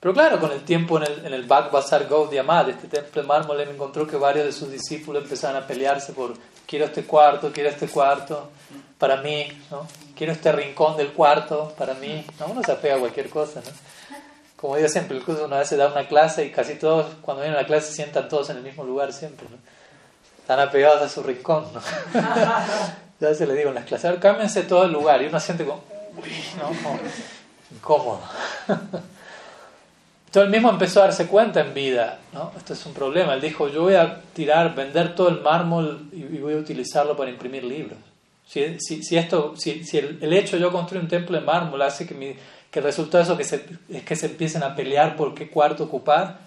Speaker 1: Pero claro, con el tiempo en el, en el Bazar Gaudiya este templo de mármol, él encontró que varios de sus discípulos empezaron a pelearse por quiero este cuarto, quiero este cuarto para mí, ¿no? quiero este rincón del cuarto para mí. ¿no? Uno se apega a cualquier cosa. ¿no? Como digo siempre, curso una vez se da una clase y casi todos, cuando vienen a la clase, se sientan todos en el mismo lugar siempre. ¿no? Están apegados a su rincón. ¿no? ya se le digo en las clases, ahora cámbiense todo el lugar y uno siente como, uy, no, incómodo. Entonces él mismo empezó a darse cuenta en vida, ¿no? Esto es un problema. Él dijo, yo voy a tirar, vender todo el mármol y voy a utilizarlo para imprimir libros. Si, si, esto, si, si el, hecho de yo construir un templo de mármol hace que, mi, que el resultado eso que se, es que se empiecen a pelear por qué cuarto ocupar,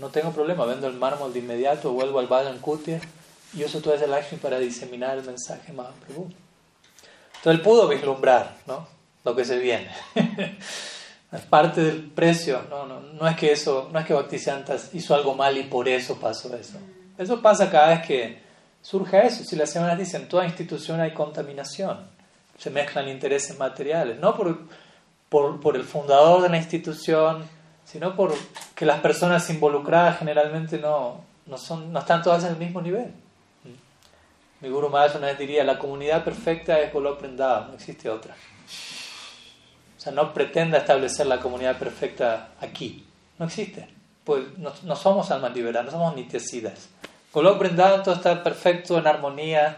Speaker 1: no tengo problema, vendo el mármol de inmediato, vuelvo al Valle Kutia y uso todo ese Lakshmi para diseminar el mensaje más. Entonces él pudo vislumbrar ¿no? lo que se viene. es parte del precio, no, no, no es que eso, no es que hizo algo mal y por eso pasó eso. Eso pasa cada vez que surge eso. Si las semanas dicen, en toda institución hay contaminación, se mezclan intereses materiales, no por, por, por el fundador de la institución, sino por que las personas involucradas generalmente no, no, son, no están todas en el mismo nivel. Mi Guru Maharaj una vez diría, la comunidad perfecta es Golok Prendada, no existe otra. Sea, no pretenda establecer la comunidad perfecta aquí. No existe. Pues no, somos almas liberadas, no somos nitiasidas. Golok Brindavan todo está perfecto, en armonía,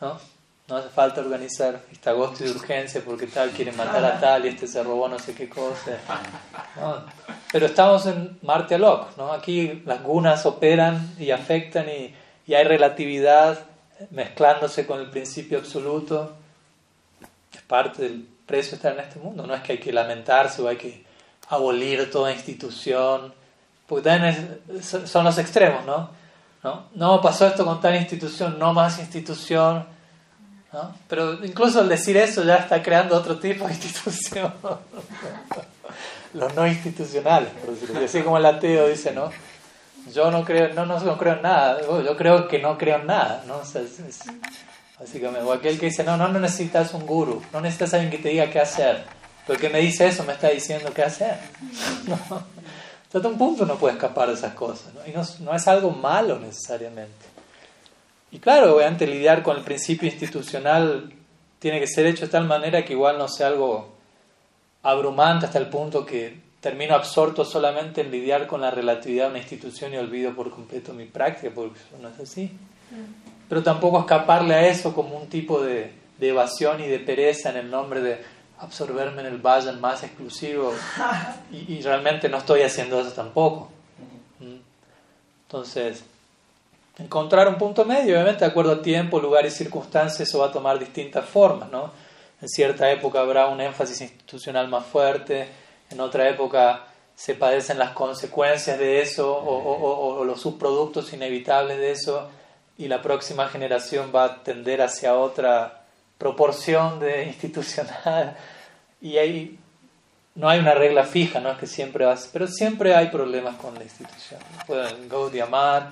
Speaker 1: ¿no? No hace falta organizar esta agosto de urgencia porque tal quiere matar a tal y este se robó no sé qué cosa. Pero estamos en Marte Alok, ¿no? Aquí las gunas operan y afectan y, y hay relatividad mezclándose con el principio absoluto. Es parte del precio estar en este mundo. No es que hay que lamentarse o hay que abolir toda institución, porque también son los extremos, ¿no? ¿no? No pasó esto con tal institución, no más institución. ¿no? Pero incluso al decir eso ya está creando otro tipo de institución. los no institucionales, por decirlo. Así como el ateo dice, ¿no? Yo no creo, no, no, creo en nada, yo creo que no creo en nada, ¿no? O sea, Básicamente, o aquel que dice, no, no, no necesitas un guru, no necesitas alguien que te diga qué hacer. Porque me dice eso, me está diciendo qué hacer. No. Hasta un punto no puede escapar de esas cosas. Y no, no, es algo malo necesariamente. Y claro, obviamente lidiar con el principio institucional tiene que ser hecho de tal manera que igual no sea algo abrumante hasta el punto que termino absorto solamente en lidiar con la relatividad de una institución y olvido por completo mi práctica, porque eso no es así. Mm pero tampoco escaparle a eso como un tipo de, evasión y de pereza en el nombre de absorberme en el valle más exclusivo y, realmente no estoy haciendo eso tampoco. ¿Mm? Entonces, encontrar un punto medio, obviamente de acuerdo a tiempo, lugar y circunstancias, eso va a tomar distintas formas, ¿no? En cierta época habrá un énfasis institucional más fuerte, en otra época se padecen las consecuencias de eso o los subproductos inevitables de eso y la próxima generación va a tender hacia otra proporción de institucional y ahí no hay una regla fija, no es que siempre vas, pero siempre hay problemas con la institución. Pueden go diamar,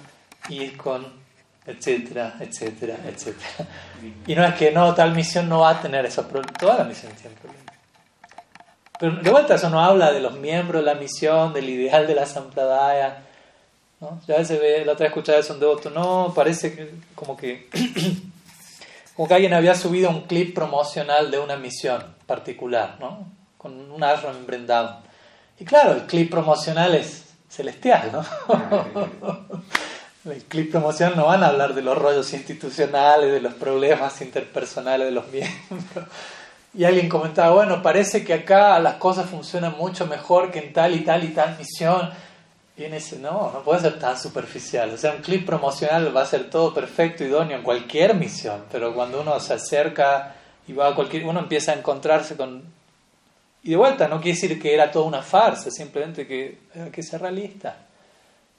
Speaker 1: ir con, etcétera, etcétera, etcétera. Y no es que no, tal misión no va a tener problemas, toda la misión tiene problemas. Pero de vuelta eso no habla de los miembros de la misión, del ideal de la sampradaya, ya se ve, la otra vez escuchaba eso un devoto, no, parece que, como que como alguien había subido un clip promocional de una misión particular, ¿no? Con un ashram embrendado. Y claro, el clip promocional es celestial, ¿no? el clip promocional no van a hablar de los rollos institucionales, de los problemas interpersonales de los miembros. Y alguien comentaba, bueno, parece que acá las cosas funcionan mucho mejor que en tal y tal y tal misión. No, no puede ser tan superficial. O sea, un clip promocional va a ser todo perfecto, idóneo en cualquier misión, pero cuando uno se acerca y va a cualquier... uno empieza a encontrarse con... Y de vuelta, no quiere decir que era toda una farsa, simplemente que hay que ser realista.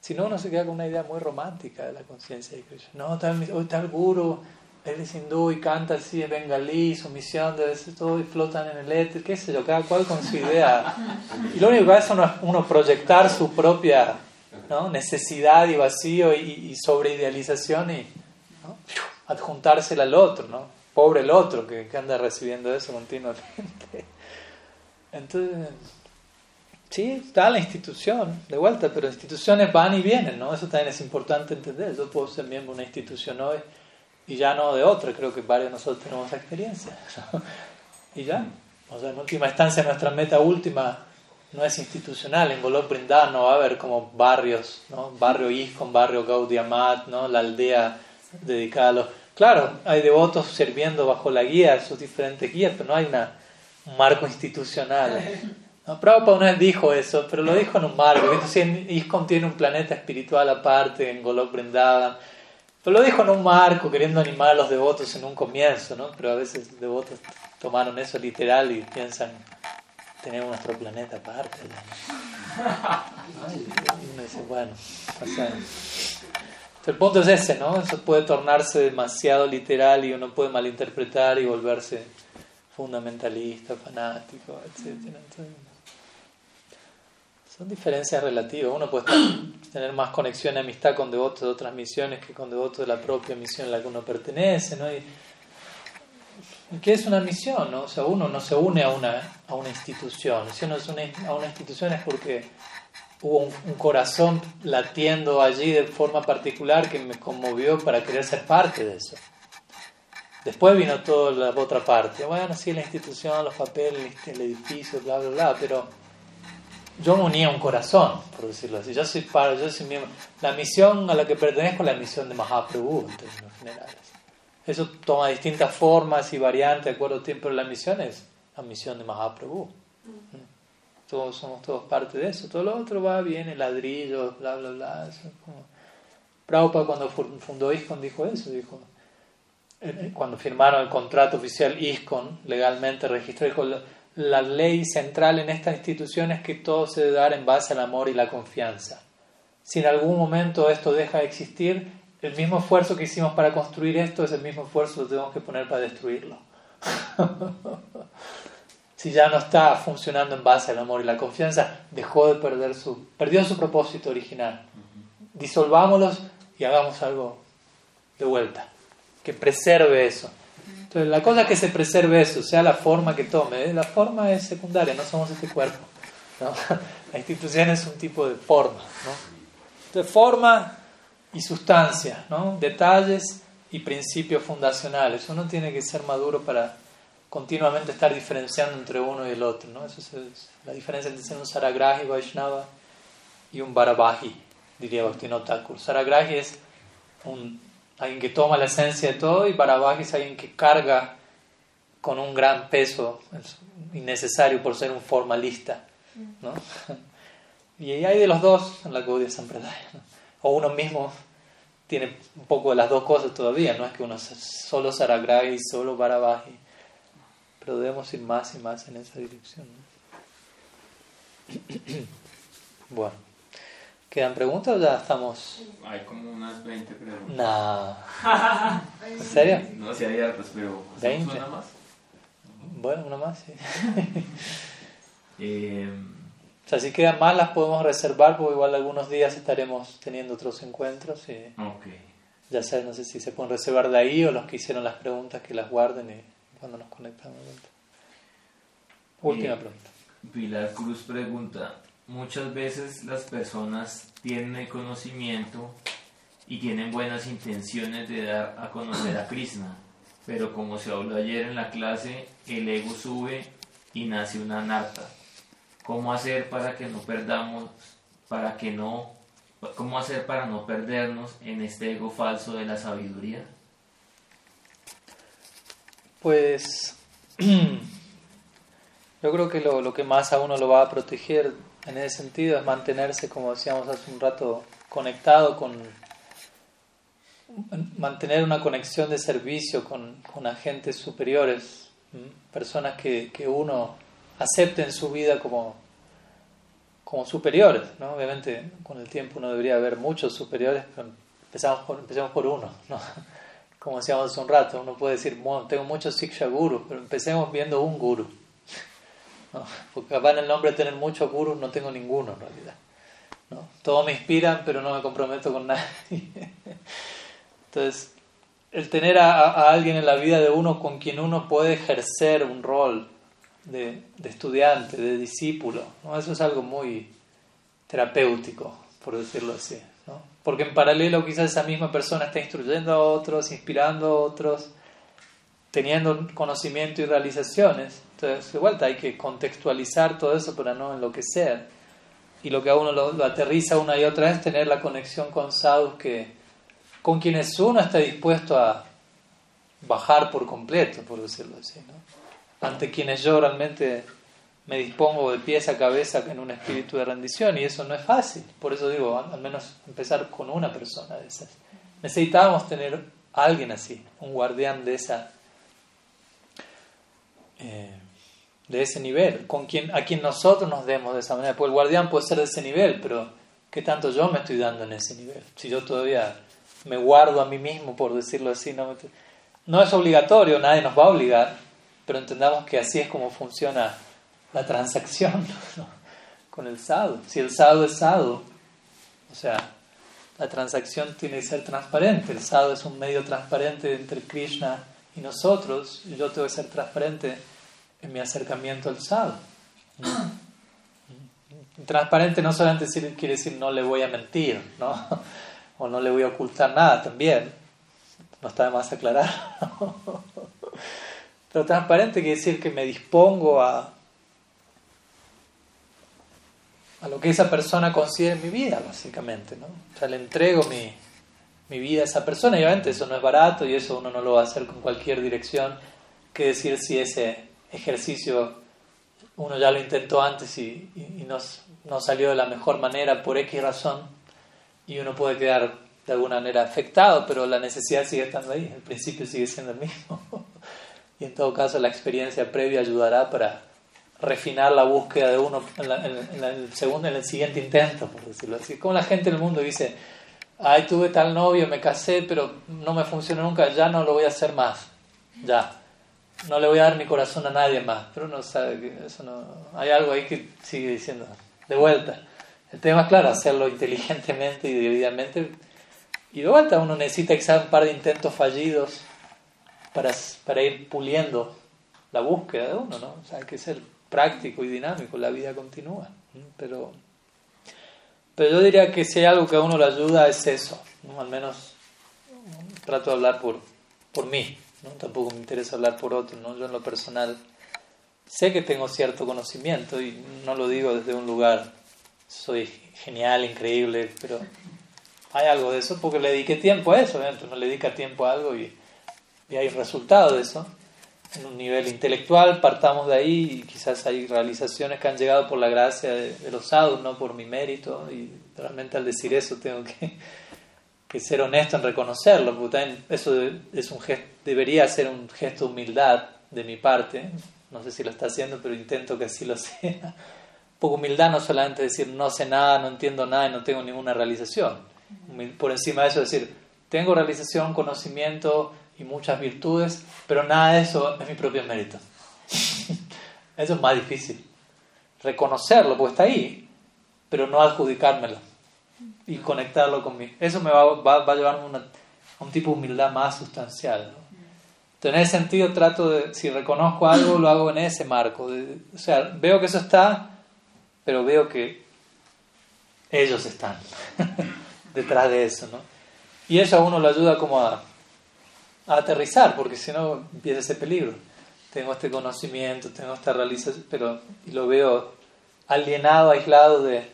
Speaker 1: Si no, uno se queda con una idea muy romántica de la conciencia de Krishna. No, tal, tal guru, él es hindú y canta así en bengalí, su misión debe ser todo y flotan en el éter, qué sé yo, cada cual con su idea. Y lo único que hace uno es uno proyectar su propia ¿no? necesidad y vacío y, y sobreidealización y ¿no? adjuntársela al otro, ¿no? Pobre el otro que, que anda recibiendo eso continuamente. Entonces, sí, está la institución, de vuelta, pero instituciones van y vienen, ¿no? Eso también es importante entender. Yo puedo ser miembro de una institución hoy y ya no de otra, creo que varios de nosotros tenemos esa experiencia. y ya, o sea, en última instancia nuestra meta última no es institucional, en Golok Brindar no va a haber como barrios, ¿no? Barrio Iskon, barrio Gaudiamat, ¿no? La aldea dedicada a los... Claro, hay devotos sirviendo bajo la guía, esos diferentes guías, pero no hay una, un marco institucional. ¿no? Prabhupada una vez dijo eso, pero lo dijo en un marco. Entonces, Iskon tiene un planeta espiritual aparte, en Golok Vrindavan. Pero lo dijo en un marco, queriendo animar a los devotos en un comienzo, ¿no? Pero a veces los devotos tomaron eso literal y piensan, tenemos nuestro planeta aparte. Y uno dice, bueno, el punto es ese, ¿no? Eso puede tornarse demasiado literal y uno puede malinterpretar y volverse fundamentalista, fanático, etc. son diferencias relativas. Uno puede tener más conexión y amistad con devotos de otras misiones que con devotos de la propia misión a la que uno pertenece, ¿no? Y, ¿Qué es una misión? ¿no? O sea, uno no se une a una, a una institución. Si uno se une a una institución es porque hubo un, corazón latiendo allí de forma particular que me conmovió para querer ser parte de eso. Después vino toda la otra parte. Bueno, sí, la institución, los papeles, el edificio, bla, bla, bla, pero yo me unía a un corazón, por decirlo así. Yo soy, para, yo soy miembro. La misión a la que pertenezco es la misión de Mahaprabhu, en términos generales. Eso toma distintas formas y variantes de acuerdo al tiempo, pero la misión es la misión de Mahaprabhu. Todos somos todos parte de eso. Todo lo otro va, viene, ladrillos, bla, bla, bla. Eso como... Prabhupada cuando fundó ISKCON dijo eso, dijo, cuando firmaron el contrato oficial ISKCON, legalmente registró, dijo, la ley central en esta institución es que todo se debe dar en base al amor y la confianza. Si en algún momento esto deja de existir, el mismo esfuerzo que hicimos para construir esto es el mismo esfuerzo que tenemos que poner para destruirlo. si ya no está funcionando en base al amor y la confianza, dejó de perder su, perdió su propósito original. Disolvámoslos y hagamos algo de vuelta, que preserve eso. Entonces, la cosa es que se preserve eso, sea la forma que tome. La forma es secundaria, no somos este cuerpo. ¿no? La institución es un tipo de forma. ¿no? Entonces, forma y sustancia, ¿no? detalles y principios fundacionales. Uno tiene que ser maduro para continuamente estar diferenciando entre uno y el otro. ¿no? Eso es la diferencia entre ser un Saragrahi Vaishnava y un Bharavahi, diría Bhaktivinoda Thakur. Saragrahi es un, alguien que toma la esencia de todo y Bharavahi es alguien que carga con un gran peso innecesario por ser un formalista. ¿no? Y hay de los dos en la Gaudiya Sampradaya. ¿no? O uno mismo tiene un poco de las dos cosas todavía, no es que uno solo Saragrahi, solo Bharavahi, pero debemos ir más y más en esa dirección. ¿no? bueno, ¿quedan preguntas o ya estamos?
Speaker 2: Hay como unas 20 preguntas.
Speaker 1: Nah. ¿En serio?
Speaker 2: No, si hay hartas, pero
Speaker 1: ¿20?
Speaker 2: una más?
Speaker 1: Bueno, una más, sí.
Speaker 2: Eh,
Speaker 1: O sea, si quedan más las podemos reservar porque igual algunos días estaremos teniendo otros encuentros y
Speaker 2: ok.
Speaker 1: ya sé, no sé si se pueden reservar de ahí o los que hicieron las preguntas que las guarden y cuando nos conectamos. de vuelta. Última
Speaker 2: Eh,
Speaker 1: pregunta.
Speaker 2: Pilar Cruz pregunta, muchas veces las personas tienen el conocimiento y tienen buenas intenciones de dar a conocer a Krishna, pero como se habló ayer en la clase, el ego sube y nace una narta. ¿Cómo hacer para que no perdamos, para que no, cómo hacer para no perdernos en este ego falso de la sabiduría?
Speaker 1: Pues yo creo que lo, lo que más a uno lo va a proteger en ese sentido es mantenerse, como decíamos hace un rato, conectado con mantener una conexión de servicio con, con agentes superiores, ¿m? personas que, que uno acepte en su vida como, como superiores. ¿no? Obviamente con el tiempo uno debería haber muchos superiores, pero empezamos por, empecemos por uno. ¿no? Como decíamos hace un rato, uno puede decir, bueno, tengo muchos Siksha Gurus, pero empecemos viendo un Guru. ¿No? Porque capaz en el nombre de tener muchos Gurus no tengo ninguno en realidad. ¿no? Todos me inspiran, pero no me comprometo con nadie. Entonces, el tener a, alguien en la vida de uno con quien uno puede ejercer un rol de, estudiante, de discípulo, ¿no? eso es algo muy terapéutico, por decirlo así. ¿no? Porque en paralelo quizás esa misma persona está instruyendo a otros, inspirando a otros, teniendo conocimiento y realizaciones. Entonces, de vuelta hay que contextualizar todo eso para no enloquecer. Y lo que a uno lo, aterriza una y otra vez tener la conexión con sadhus que, con quienes uno está dispuesto a bajar por completo, por decirlo así. Ante quienes yo realmente me dispongo de pies a cabeza en un espíritu de rendición y eso no es fácil. Por eso digo, al menos empezar con una persona de esas. Necesitábamos tener alguien así, un guardián de esa eh, de ese nivel, con quien, a quien nosotros nos demos de esa manera. Pues el guardián puede ser de ese nivel, pero ¿qué tanto yo me estoy dando en ese nivel? Si yo todavía me guardo a mí mismo, por decirlo así, no, no es obligatorio, nadie nos va a obligar, pero entendamos que así es como funciona la transacción con el sadhu. Si el sadhu es sadhu, o sea, la transacción tiene que ser transparente. El sadhu es un medio transparente entre Krishna y nosotros, yo tengo que ser transparente en mi acercamiento al sadhu. Transparente no solamente quiere decir no le voy a mentir, ¿no? o no le voy a ocultar nada también. No está de más aclarar. Pero transparente quiere decir que me dispongo a, a lo que esa persona considera mi vida, básicamente. ¿no? O sea, le entrego mi, mi vida a esa persona. Y obviamente eso no es barato y eso uno no lo va a hacer con cualquier dirección. Que decir si ese ejercicio uno ya lo intentó antes y, no, no, salió de la mejor manera por X razón y uno puede quedar de alguna manera afectado, pero la necesidad sigue estando ahí, el principio sigue siendo el mismo. y en todo caso la experiencia previa ayudará para refinar la búsqueda de uno en, el segundo, en el siguiente intento, por decirlo así. Como la gente en el mundo dice, ay, tuve tal novio, me casé, pero no me funcionó nunca, ya no lo voy a hacer más, ya. No le voy a dar mi corazón a nadie más, pero uno sabe que eso no... Hay algo ahí que sigue diciendo, de vuelta. El tema es claro, hacerlo inteligentemente y debidamente. Y de vuelta uno necesita quizás un par de intentos fallidos para, para ir puliendo la búsqueda de uno, ¿no? O sea, hay que ser práctico y dinámico, la vida continúa. Pero pero yo diría que si hay algo que a uno le ayuda es eso, al menos trato de hablar por, por mí, ¿no? tampoco me interesa hablar por otros, ¿no? yo en lo personal sé que tengo cierto conocimiento y no lo digo desde un lugar, soy genial, increíble, pero hay algo de eso porque le dediqué tiempo a eso, ¿eh? uno le dedica tiempo a algo y, y hay resultado de eso en un nivel intelectual, partamos de ahí y quizás hay realizaciones que han llegado por la gracia de, los sadhus, no por mi mérito, y realmente al decir eso tengo que, que ser honesto en reconocerlo, porque también eso es un debería ser un gesto de humildad de mi parte, no sé si lo está haciendo, pero intento que así lo sea. Poco humildad no solamente decir no sé nada, no entiendo nada y no tengo ninguna realización. Por encima de eso decir, tengo realización, conocimiento, y muchas virtudes, pero nada de eso es mi propio mérito. eso es más difícil. Reconocerlo, porque está ahí, pero no adjudicármelo y conectarlo conmigo. Eso me va, va, a llevar a un tipo de humildad más sustancial. Entonces, en ese sentido, trato de, si reconozco algo, lo hago en ese marco. o sea, veo que eso está, pero veo que ellos están detrás de eso. ¿no? Y eso a uno lo ayuda como a a aterrizar, porque si no empieza ese peligro. Tengo este conocimiento, tengo esta realización, pero lo veo alienado, aislado de,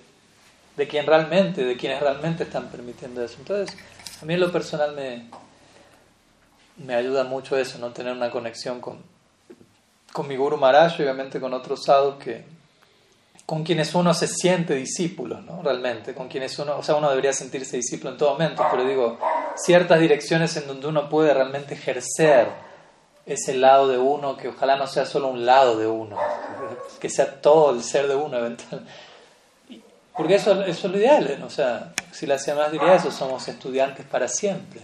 Speaker 1: de quien realmente, de quienes realmente están permitiendo eso. Entonces, a mí en lo personal me, me ayuda mucho eso, no tener una conexión con, con mi Guru Maharaj obviamente con otros sadhus que, con quienes uno se siente discípulo, ¿no? Realmente, con quienes uno, o sea, uno debería sentirse discípulo en todo momento, pero digo, ciertas direcciones en donde uno puede realmente ejercer ese lado de uno, que ojalá no sea solo un lado de uno, que sea todo el ser de uno eventualmente. Porque eso, eso es lo ideal, ¿no? o sea, si la más diría eso, somos estudiantes para siempre.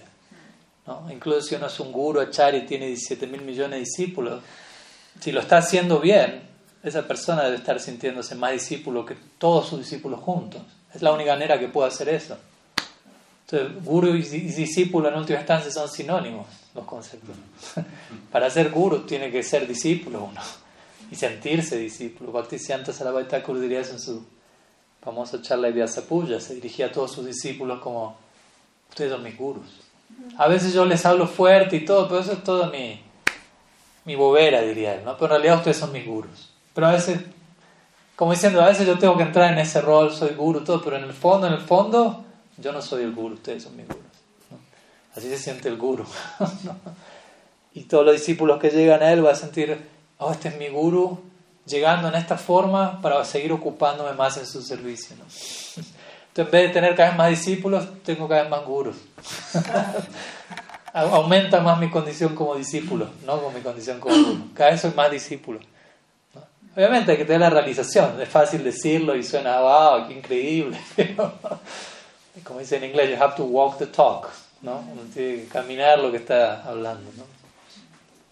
Speaker 1: ¿no? Incluso si uno es un guru, y tiene 17 mil millones de discípulos, si lo está haciendo bien, esa persona debe estar sintiéndose más discípulo que todos sus discípulos juntos. Es la única manera que puedo hacer eso. Entonces, guru y discípulo en última instancia son sinónimos los conceptos. Para ser guru tiene que ser discípulo uno y sentirse discípulo. Bhaktisiddhanta Sarabhai diría eso en su famosa charla de Vyasapuya. Se dirigía a todos sus discípulos como, ustedes son mis gurus. A veces yo les hablo fuerte y todo, pero eso es todo mi, mi bobera, diría él. ¿no? Pero en realidad ustedes son mis gurus. Pero a veces, como diciendo, a veces yo tengo que entrar en ese rol, soy guru, todo, pero en el fondo, en el fondo, yo no soy el guru, ustedes son mis gurus. Así se siente el guru. y todos los discípulos que llegan a él van a sentir, oh, este es mi guru, llegando en esta forma para seguir ocupándome más en su servicio. ¿no? Entonces, en vez de tener cada vez más discípulos, tengo cada vez más gurus. Aumenta más mi condición como discípulo, no como mi condición como guru. Cada vez soy más discípulo. Obviamente hay que tener la realización, es fácil decirlo y suena, wow, qué increíble, pero como dice en inglés, you have to walk the talk, ¿no? Uno tiene que caminar lo que está hablando, ¿no?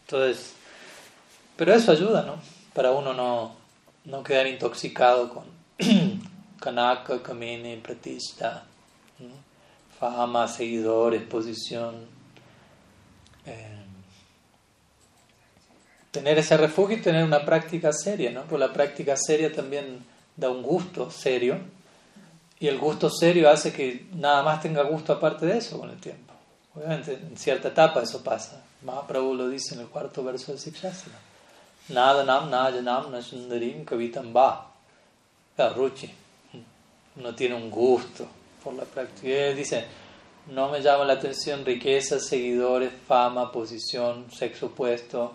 Speaker 1: Entonces, pero eso ayuda, ¿no? Para uno no, no quedar intoxicado con kanaka, kamini, pratista, fama, seguidores, posición. Eh, tener ese refugio y tener una práctica seria, ¿no? Porque la práctica seria también da un gusto serio y el gusto serio hace que nada más tenga gusto aparte de eso con el tiempo. Obviamente, en cierta etapa eso pasa. Mahaprabhu lo dice en el cuarto verso de Sikshasana. Nada nam najanam nasundarim kavitam ba. Ruchi. Uno tiene un gusto por la práctica. Dice, no me llama la atención riqueza, seguidores, fama, posición, sexo opuesto,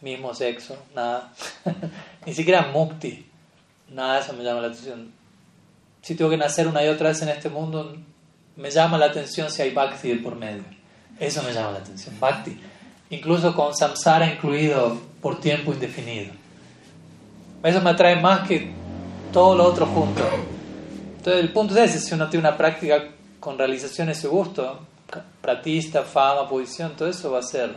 Speaker 1: mismo sexo, nada. Ni siquiera mukti. Nada de eso me llama la atención si tengo que nacer una y otra vez en este mundo, me llama la atención si hay bhakti por medio. Eso me llama la atención, bhakti. Incluso con samsara incluido por tiempo indefinido. Eso me atrae más que todo lo otro junto. Entonces el punto es ese, si uno tiene una práctica con realización ese gusto, pratista, fama, posición, todo eso va a ser,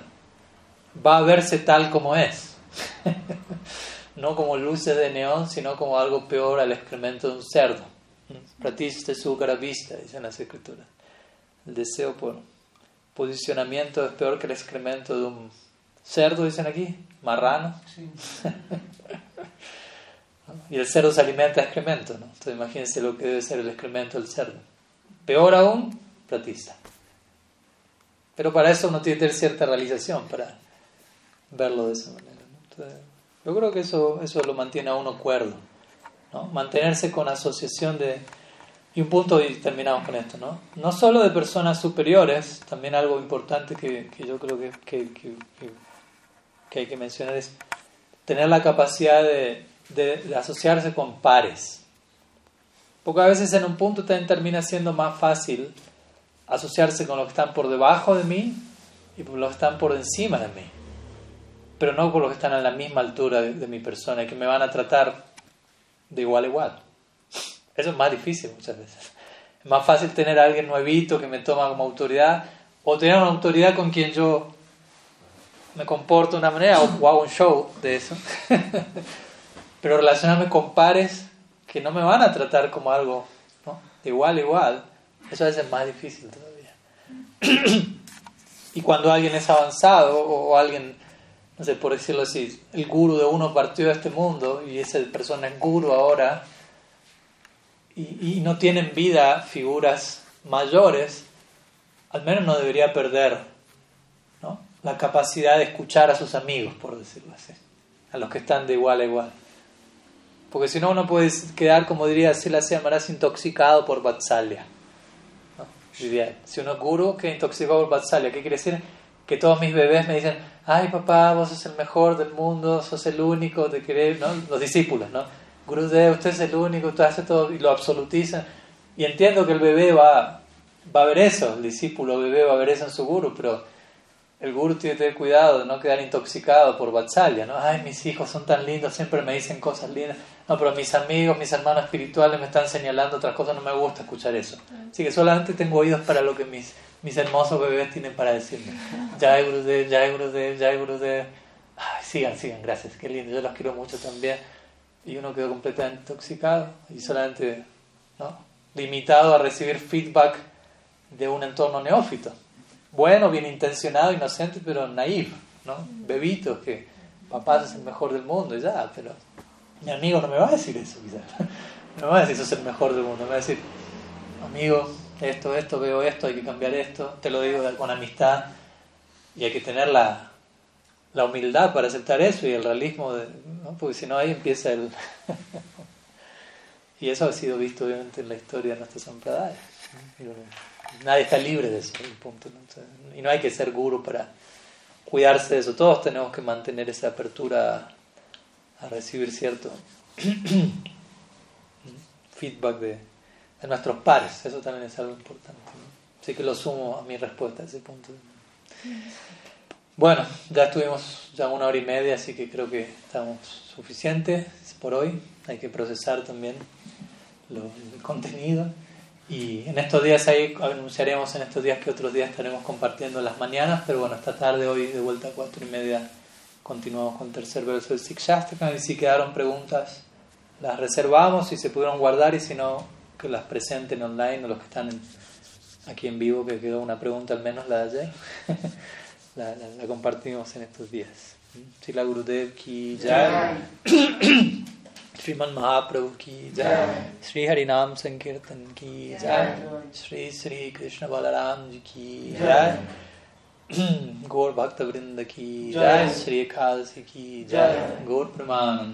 Speaker 1: va a verse tal como es. no como luces de neón, sino como algo peor al excremento de un cerdo. Pratista sukara vista, dicen las escrituras. El deseo por posicionamiento es peor que el excremento de un cerdo, dicen aquí, marrano. y el cerdo se alimenta de excremento, ¿no? Entonces imagínense lo que debe ser el excremento del cerdo. Peor aún, pratista. Pero para eso uno tiene que tener cierta realización para verlo de esa manera. yo creo que eso, eso lo mantiene a uno cuerdo. ¿no? Mantenerse con asociación de... Y un punto y terminamos con esto, ¿no? No solo de personas superiores, también algo importante que, que yo creo que, que, que, hay que mencionar es tener la capacidad de, de, asociarse con pares. Porque a veces en un punto también termina siendo más fácil asociarse con los que están por debajo de mí y con los que están por encima de mí. Pero no con los que están a la misma altura de, de mi persona y que me van a tratar de igual a igual. Eso es más difícil muchas veces. Es más fácil tener a alguien nuevito que me toma como autoridad o tener una autoridad con quien yo me comporto de una manera o, hago un show de eso. Pero relacionarme con pares que no me van a tratar como algo de igual igual, eso a veces es más difícil todavía. y cuando alguien es avanzado o alguien no sé, por decirlo así, el guru de uno partió de este mundo y esa persona es guru ahora y, no tienen vida figuras mayores, al menos no debería perder ¿no? la capacidad de escuchar a sus amigos, por decirlo así, a los que están de igual a igual. Porque si no, uno puede quedar, como diría Sila Maharaj, intoxicado por Vatsalya. ¿no? Si uno es guru, que intoxicado por Vatsalya, ¿qué quiere decir? Que todos mis bebés me dicen, ay papá, vos sos el mejor del mundo, sos el único, te querés, ¿no? Los discípulos, ¿no? Gurudev, usted es el único, usted hace todo y lo absolutiza. Y entiendo que el bebé va, va a ver eso, el discípulo bebé va a ver eso en su guru, pero el guru tiene que tener cuidado de no quedar intoxicado por Vatsalya, ¿no? Ay, mis hijos son tan lindos, siempre me dicen cosas lindas. No, pero mis amigos, mis hermanos espirituales me están señalando otras cosas, no me gusta escuchar eso. Así que solamente tengo oídos para lo que mis mis hermosos bebés tienen para decirme. Jai Gurudev, Jai Gurudev, Jai Gurudev. Ay, sigan, sigan, gracias, qué lindo, yo los quiero mucho también. Y uno quedó completamente intoxicado y solamente, ¿no? limitado a recibir feedback de un entorno neófito. Bueno, bien intencionado, inocente, pero naive, ¿no? Bebitos que papá es el mejor del mundo y ya, pero mi amigo no me va a decir eso, quizás. No me va a decir eso es el mejor del mundo, me va a decir, amigo, esto, esto, veo esto, hay que cambiar esto, te lo digo con amistad y hay que tener la, la humildad para aceptar eso y el realismo, de, porque si no ahí empieza el... y eso ha sido visto obviamente en la historia de nuestra sampradaya. Nadie está libre de eso, y no hay que ser guru para cuidarse de eso. Todos tenemos que mantener esa apertura a, recibir cierto feedback de, de, nuestros pares. Eso también es algo importante. Así que lo sumo a mi respuesta a ese punto. Bueno, ya estuvimos ya una hora y media, así que creo que estamos suficientes por hoy. Hay que procesar también lo, el contenido. Y en estos días ahí anunciaremos en estos días que otros días estaremos compartiendo en las mañanas, pero bueno, esta tarde hoy de vuelta a cuatro y media continuamos con tercer verso del Sikshastakam y si quedaron preguntas las reservamos y se pudieron guardar y si no que las presenten online o los que están aquí en vivo que quedó una pregunta al menos la de ayer la, la, la compartimos en estos días. Sila Gurudev ki jai, Sri Man Mahaprabhu ki jai, Sri Harinam Sankirtan ki jai, Sri Sri Krishna Balaram ji ki jai, गौर भक्त वृंद की जय श्री खालसी की जय गौर प्रमाण